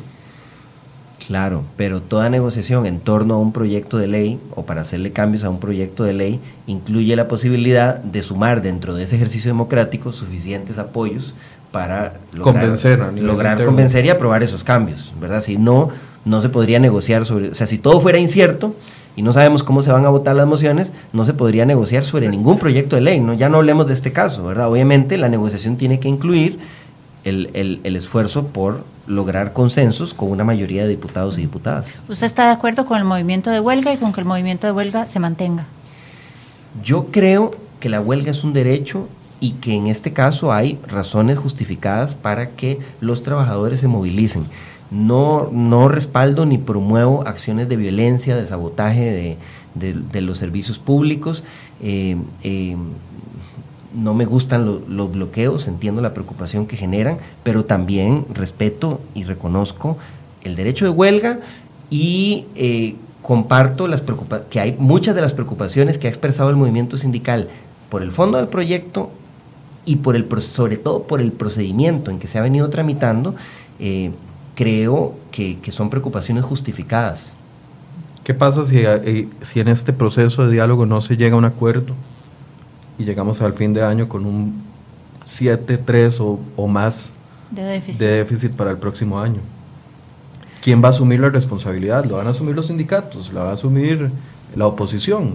Claro, pero toda negociación en torno a un proyecto de ley o para hacerle cambios a un proyecto de ley incluye la posibilidad de sumar dentro de ese ejercicio democrático suficientes apoyos para lograr convencer, lograr convencer y aprobar esos cambios, ¿verdad? Si no, no se podría negociar sobre, o sea, si todo fuera incierto y no sabemos cómo se van a votar las mociones, no se podría negociar sobre ningún proyecto de ley, ¿no? Ya no hablemos de este caso, ¿verdad? Obviamente la negociación tiene que incluir el, el, el esfuerzo por lograr consensos con una mayoría de diputados y diputadas. ¿Usted está de acuerdo con el movimiento de huelga y con que el movimiento de huelga se mantenga? Yo creo que la huelga es un derecho y que en este caso hay razones justificadas para que los trabajadores se movilicen. No, no respaldo ni promuevo acciones de violencia, de sabotaje de, de, de los servicios públicos. Eh, eh, no me gustan lo, los bloqueos, entiendo la preocupación que generan, pero también respeto y reconozco el derecho de huelga y eh, comparto las que hay muchas de las preocupaciones que ha expresado el movimiento sindical por el fondo del proyecto y por el sobre todo por el procedimiento en que se ha venido tramitando, eh, creo que, son preocupaciones justificadas. ¿Qué pasa eh, si en este proceso de diálogo no se llega a un acuerdo? Y llegamos al fin de año con un 7, 3 o, o más de déficit. de déficit para el próximo año. ¿Quién va a asumir la responsabilidad? ¿Lo van a asumir los sindicatos? ¿La va a asumir la oposición?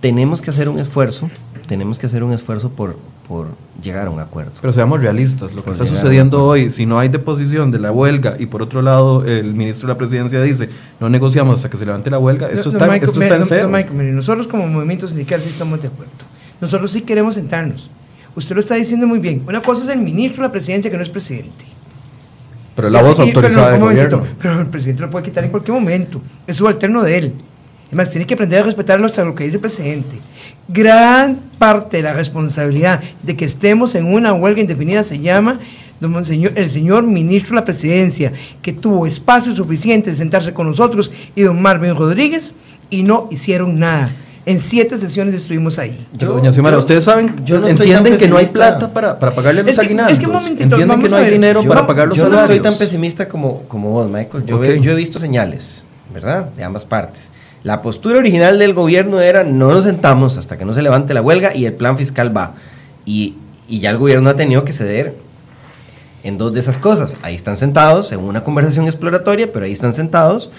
Tenemos que hacer un esfuerzo, tenemos que hacer un esfuerzo por, por llegar a un acuerdo. Pero seamos realistas, lo que está sucediendo hoy, si no hay deposición de la huelga y por otro lado el ministro de la presidencia dice no negociamos hasta que se levante la huelga, esto, no, está, no, Michael, esto está en no, cero. Michael, nosotros como movimiento sindical sí estamos de acuerdo. Nosotros sí queremos sentarnos. Usted lo está diciendo muy bien. Una cosa es el ministro de la presidencia que no es presidente. Pero es la voz autorizada del gobierno. Pero el presidente lo puede quitar en cualquier momento. Es subalterno de él. Además, tiene que aprender a respetar hasta lo que dice el presidente. Gran parte de la responsabilidad de que estemos en una huelga indefinida se llama el señor ministro de la presidencia, que tuvo espacio suficiente de sentarse con nosotros y don Marvin Rodríguez y no hicieron nada. En siete sesiones estuvimos ahí. Yo, Doña Xiomara, ustedes saben, yo no entienden que no hay plata para, para pagarle los Es que- aguinaldos. es que un momentito, entienden que no a hay ver. dinero Yo- para pagar los yo no salarios. estoy tan pesimista como, como vos, Michael. Yo, Ok. veo- yo he visto señales, ¿verdad? De ambas partes. La postura original del gobierno era no nos sentamos hasta que no se levante la huelga y el plan fiscal va. Y, y ya el gobierno ha tenido que ceder en dos de esas cosas. Ahí están sentados, en una conversación exploratoria, pero ahí están sentados.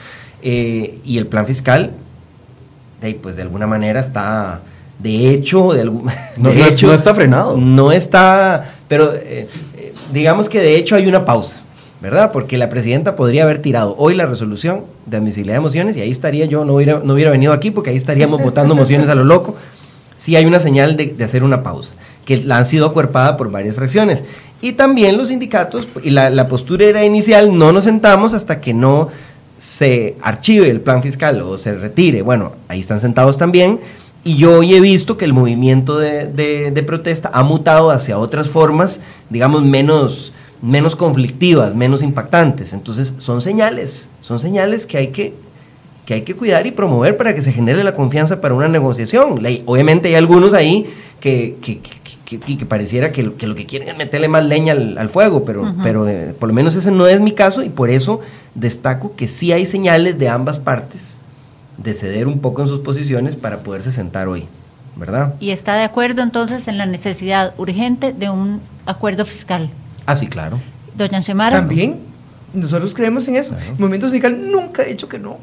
eh, y el plan fiscal, de pues de alguna manera está, de hecho, de, algún- No- de no es- hecho, no está frenado. No está, pero eh, eh, digamos que de hecho hay una pausa, ¿verdad? Porque la presidenta podría haber tirado hoy la resolución de admisibilidad de mociones y ahí estaría yo, no hubiera, no hubiera venido aquí porque ahí estaríamos votando mociones a lo loco. Sí hay una señal de, de hacer una pausa, que la han sido acuerpada por varias fracciones. Y también los sindicatos, y la, la postura era inicial, no nos sentamos hasta que no se archive el plan fiscal o se retire. Bueno, ahí están sentados también. Y yo hoy he visto que el movimiento de, de- protesta ha mutado hacia otras formas, digamos, menos, menos conflictivas, menos impactantes. Entonces, son señales, son señales que hay que, que hay que cuidar y promover para que se genere la confianza para una negociación. Obviamente hay algunos ahí que, que- que- pareciera que, lo- que lo que quieren es meterle más leña al, al fuego, pero, pero eh, por lo menos ese no es mi caso y por eso destaco que sí hay señales de ambas partes de ceder un poco en sus posiciones para poderse sentar hoy, ¿verdad? Y está de acuerdo entonces en la necesidad urgente de un acuerdo fiscal. Ah, sí, claro. Doña Xiomara. También, nosotros creemos en eso. El movimiento sindical nunca ha dicho que no.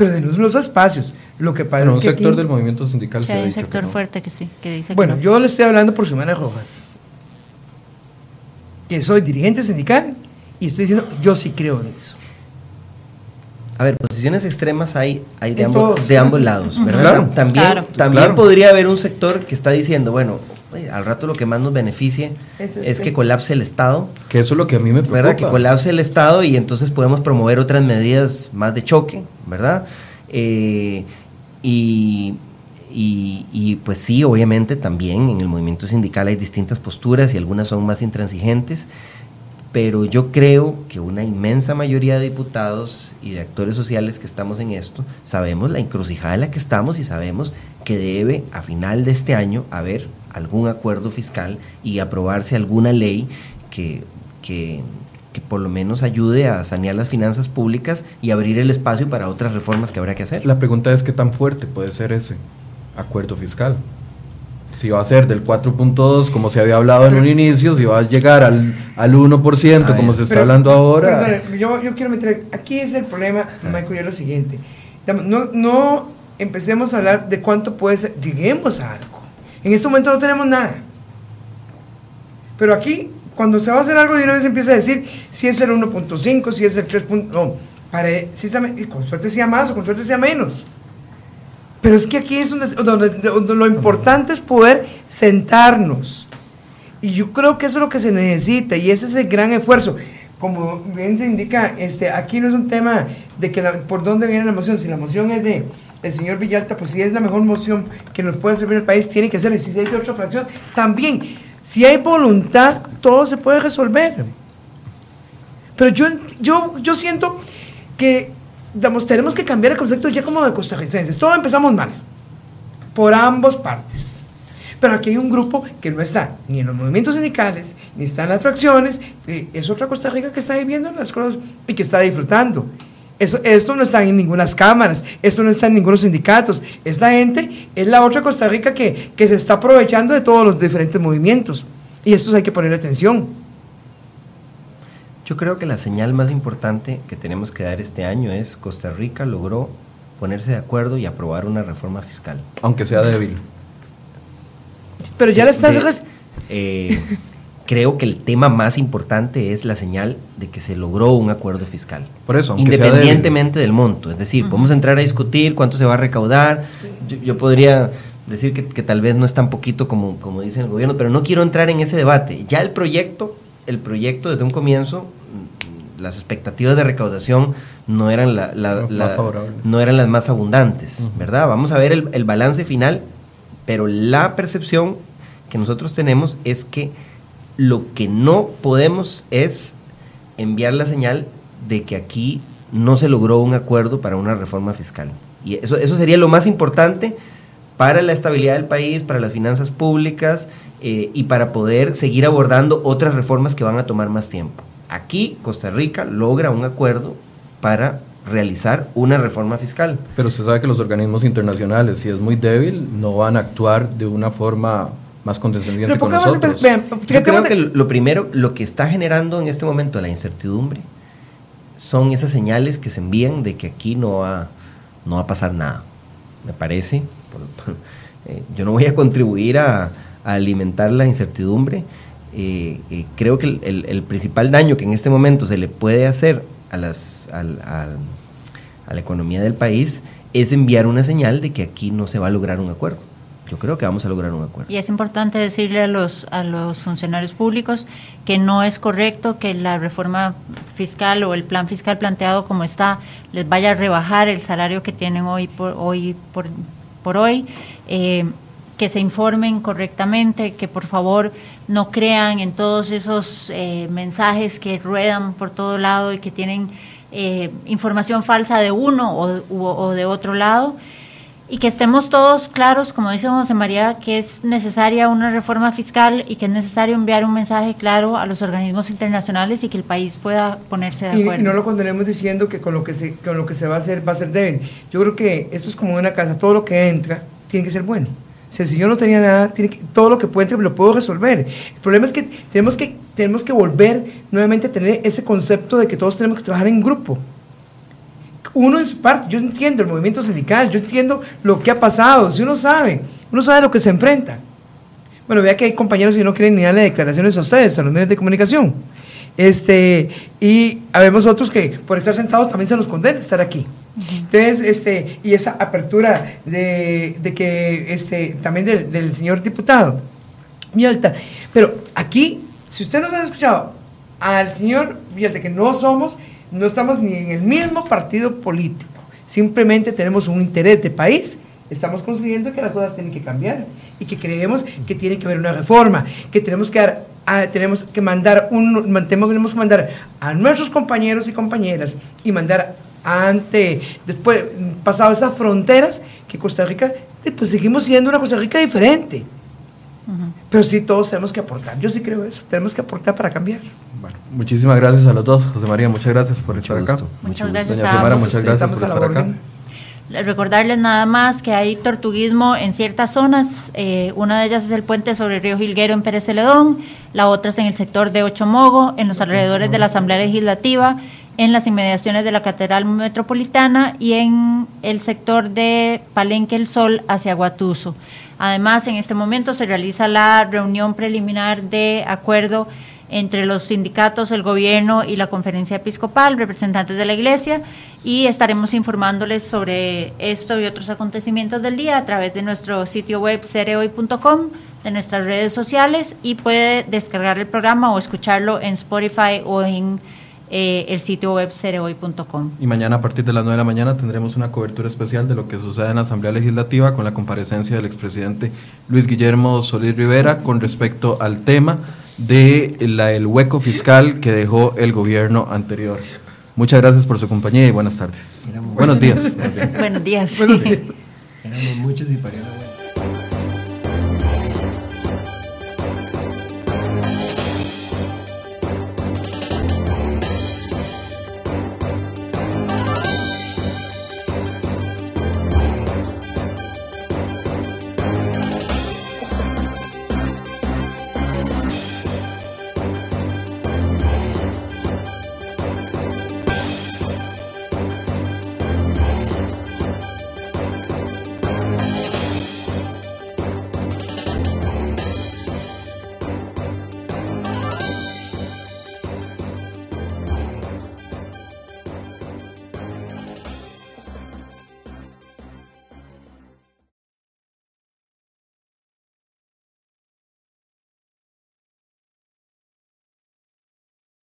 Pero denos los espacios. Lo que pasa Bueno, es un que sector aquí- del movimiento sindical Sí, se ha hay un que sector no. fuerte que sí, que dice Bueno, que no. yo le estoy hablando por Xiomara Rojas, que soy dirigente sindical y estoy diciendo, yo sí creo en eso. A ver, posiciones extremas hay, hay de, ambos, todos. de ambos lados, ¿verdad? Claro. También, Claro. también Claro. podría haber un sector que está diciendo, bueno, al rato lo que más nos beneficie Es es, que colapse el Estado, Que eso es lo que a mí me preocupa. ¿verdad? Que colapse el Estado y entonces podemos promover otras medidas más de choque, ¿verdad? Eh, y, y- y, pues sí, obviamente también en el movimiento sindical hay distintas posturas y algunas son más intransigentes, pero yo creo que una inmensa mayoría de diputados y de actores sociales que estamos en esto, sabemos la encrucijada en la que estamos y sabemos que debe a final de este año haber algún acuerdo fiscal y aprobarse alguna ley que, que, que por lo menos ayude a sanear las finanzas públicas y abrir el espacio para otras reformas que habrá que hacer. La pregunta es qué tan fuerte puede ser ese acuerdo fiscal. Si va a ser del 4.2 como se había hablado en un inicio, si va a llegar al, al 1% A como se está Pero, hablando ahora. yo, yo quiero meter, aquí es el problema, Michael, y es lo siguiente. No, no empecemos a hablar de cuánto puede ser, lleguemos a algo. En este momento no tenemos nada. Pero aquí, cuando se va a hacer algo, de una vez empieza a decir si es el 1.5, si es el 3. No, y con suerte sea más o con suerte sea menos. Pero es que aquí es donde lo importante es poder sentarnos. Y yo creo que eso es lo que se necesita y ese es el gran esfuerzo. Como bien se indica, este, aquí no es un tema de que la- por dónde viene la moción. Si la moción es de el señor Villalta, pues si es la mejor moción que nos puede servir al país, tiene que ser. Y si es de otra fracción, también. Si hay voluntad, todo se puede resolver. Pero yo, yo, yo siento que digamos, tenemos que cambiar el concepto ya como de costarricenses. Todos empezamos mal, por ambas partes. Pero aquí hay un grupo que no está ni en los movimientos sindicales, ni está en las fracciones. Es otra Costa Rica que está viviendo las cosas y que está disfrutando. Eso, esto no está en ninguna cámaras, esto no está en ningunos sindicatos. Esta gente es la otra Costa Rica que, que se está aprovechando de todos los diferentes movimientos. Y esto hay que poner atención. Yo creo que la señal más importante que tenemos que dar este año es Costa Rica logró ponerse de acuerdo y aprobar una reforma fiscal. Aunque sea débil. Pero ya le estás... de- eh, creo que el tema más importante es la señal de que se logró un acuerdo fiscal. Por eso, Independientemente del monto. Es decir, podemos entrar a discutir cuánto se va a recaudar. Yo, yo podría decir que, que tal vez no es tan poquito como, como dice el gobierno, pero no quiero entrar en ese debate. Ya el proyecto, el proyecto desde un comienzo, mm, las expectativas de recaudación no eran, la- la- Los más la- favorables. no eran las más abundantes. ¿verdad? Vamos a ver el, el balance final, pero la percepción que nosotros tenemos es que lo que no podemos es enviar la señal de que aquí no se logró un acuerdo para una reforma fiscal. Y eso, eso sería lo más importante para la estabilidad del país, para las finanzas públicas eh, y para poder seguir abordando otras reformas que van a tomar más tiempo. Aquí Costa Rica logra un acuerdo para realizar una reforma fiscal. Pero usted sabe que los organismos internacionales, si es muy débil, no van a actuar de una forma más condescendiente con nosotros. Yo creo que lo primero, lo que está generando en este momento la incertidumbre son esas señales que se envían de que aquí no va, no va a pasar nada. Me parece. Eh, yo no voy a contribuir a, alimentar la incertidumbre. Eh, eh, creo que el, principal daño que en este momento se le puede hacer a, las, a la economía del país es enviar una señal de que aquí no se va a lograr un acuerdo yo creo que vamos a lograr un acuerdo. Y es importante decirle a los, a los funcionarios públicos que no es correcto que la reforma fiscal o el plan fiscal planteado como está les vaya a rebajar el salario que tienen hoy por hoy. Por, por hoy. Eh, que se informen correctamente, que por favor no crean en todos esos eh, mensajes que ruedan por todo lado y que tienen eh, información falsa de uno o, o de otro lado y que estemos todos claros, como dice José María, que es necesaria una reforma fiscal y que es necesario enviar un mensaje claro a los organismos internacionales y que el país pueda ponerse de acuerdo. Y, no lo condenemos diciendo que con lo que se con lo que se va a hacer va a ser débil. Yo creo que esto es como una casa, todo lo que entra tiene que ser bueno. O sea, si yo no tenía nada, tiene que, todo lo que puede entrar lo puedo resolver. El problema es que tenemos que tenemos que volver nuevamente a tener ese concepto de que todos tenemos que trabajar en grupo uno en su parte, yo entiendo el movimiento sindical, yo entiendo lo que ha pasado, si uno sabe, uno sabe lo que se enfrenta. Bueno, vea que hay compañeros que no quieren ni darle declaraciones a ustedes, a los medios de comunicación. Este, y habemos otros que por estar sentados también se nos condena estar aquí. Entonces, este, y esa apertura de, que, este, también del, señor diputado, Vialta. Pero aquí, si usted nos ha escuchado al señor Vialta, que no somos no estamos ni en el mismo partido político, simplemente tenemos un interés de país, estamos consiguiendo que las cosas tienen que cambiar y que creemos que tiene que haber una reforma, que tenemos que dar tenemos que mandar un tenemos que mandar a nuestros compañeros y compañeras y mandar ante después pasado esas fronteras que Costa Rica pues seguimos siendo una Costa Rica diferente. Pero sí todos tenemos que aportar. Yo sí creo eso. Tenemos que aportar para cambiar. Bueno, muchísimas gracias a los dos. José María, muchas gracias por estar acá. Muchas gracias Doña muchas gracias por estar acá. Recordarles nada más que hay tortuguismo en ciertas zonas. Eh, una de ellas es el puente sobre el río Gilguero en Pérez Celedón, la otra es en el sector de Ochomogo, en los alrededores de la Asamblea Legislativa, en las inmediaciones de la Catedral Metropolitana y en el sector de Palenque el Sol hacia Guatuso. Además, en este momento se realiza la reunión preliminar de acuerdo entre los sindicatos, el gobierno y la conferencia episcopal, representantes de la iglesia, y estaremos informándoles sobre esto y otros acontecimientos del día a través de nuestro sitio web cereoy.com, de nuestras redes sociales y puede descargar el programa o escucharlo en Spotify o en eh, el sitio web cereoy.com. Y mañana a partir de las 9 de la mañana tendremos una cobertura especial de lo que sucede en la Asamblea Legislativa con la comparecencia del expresidente Luis Guillermo Solís Rivera con respecto al tema de la, el hueco fiscal que dejó el gobierno anterior. Muchas gracias por su compañía y buenas tardes. Buenos días. Buenos días. muchos y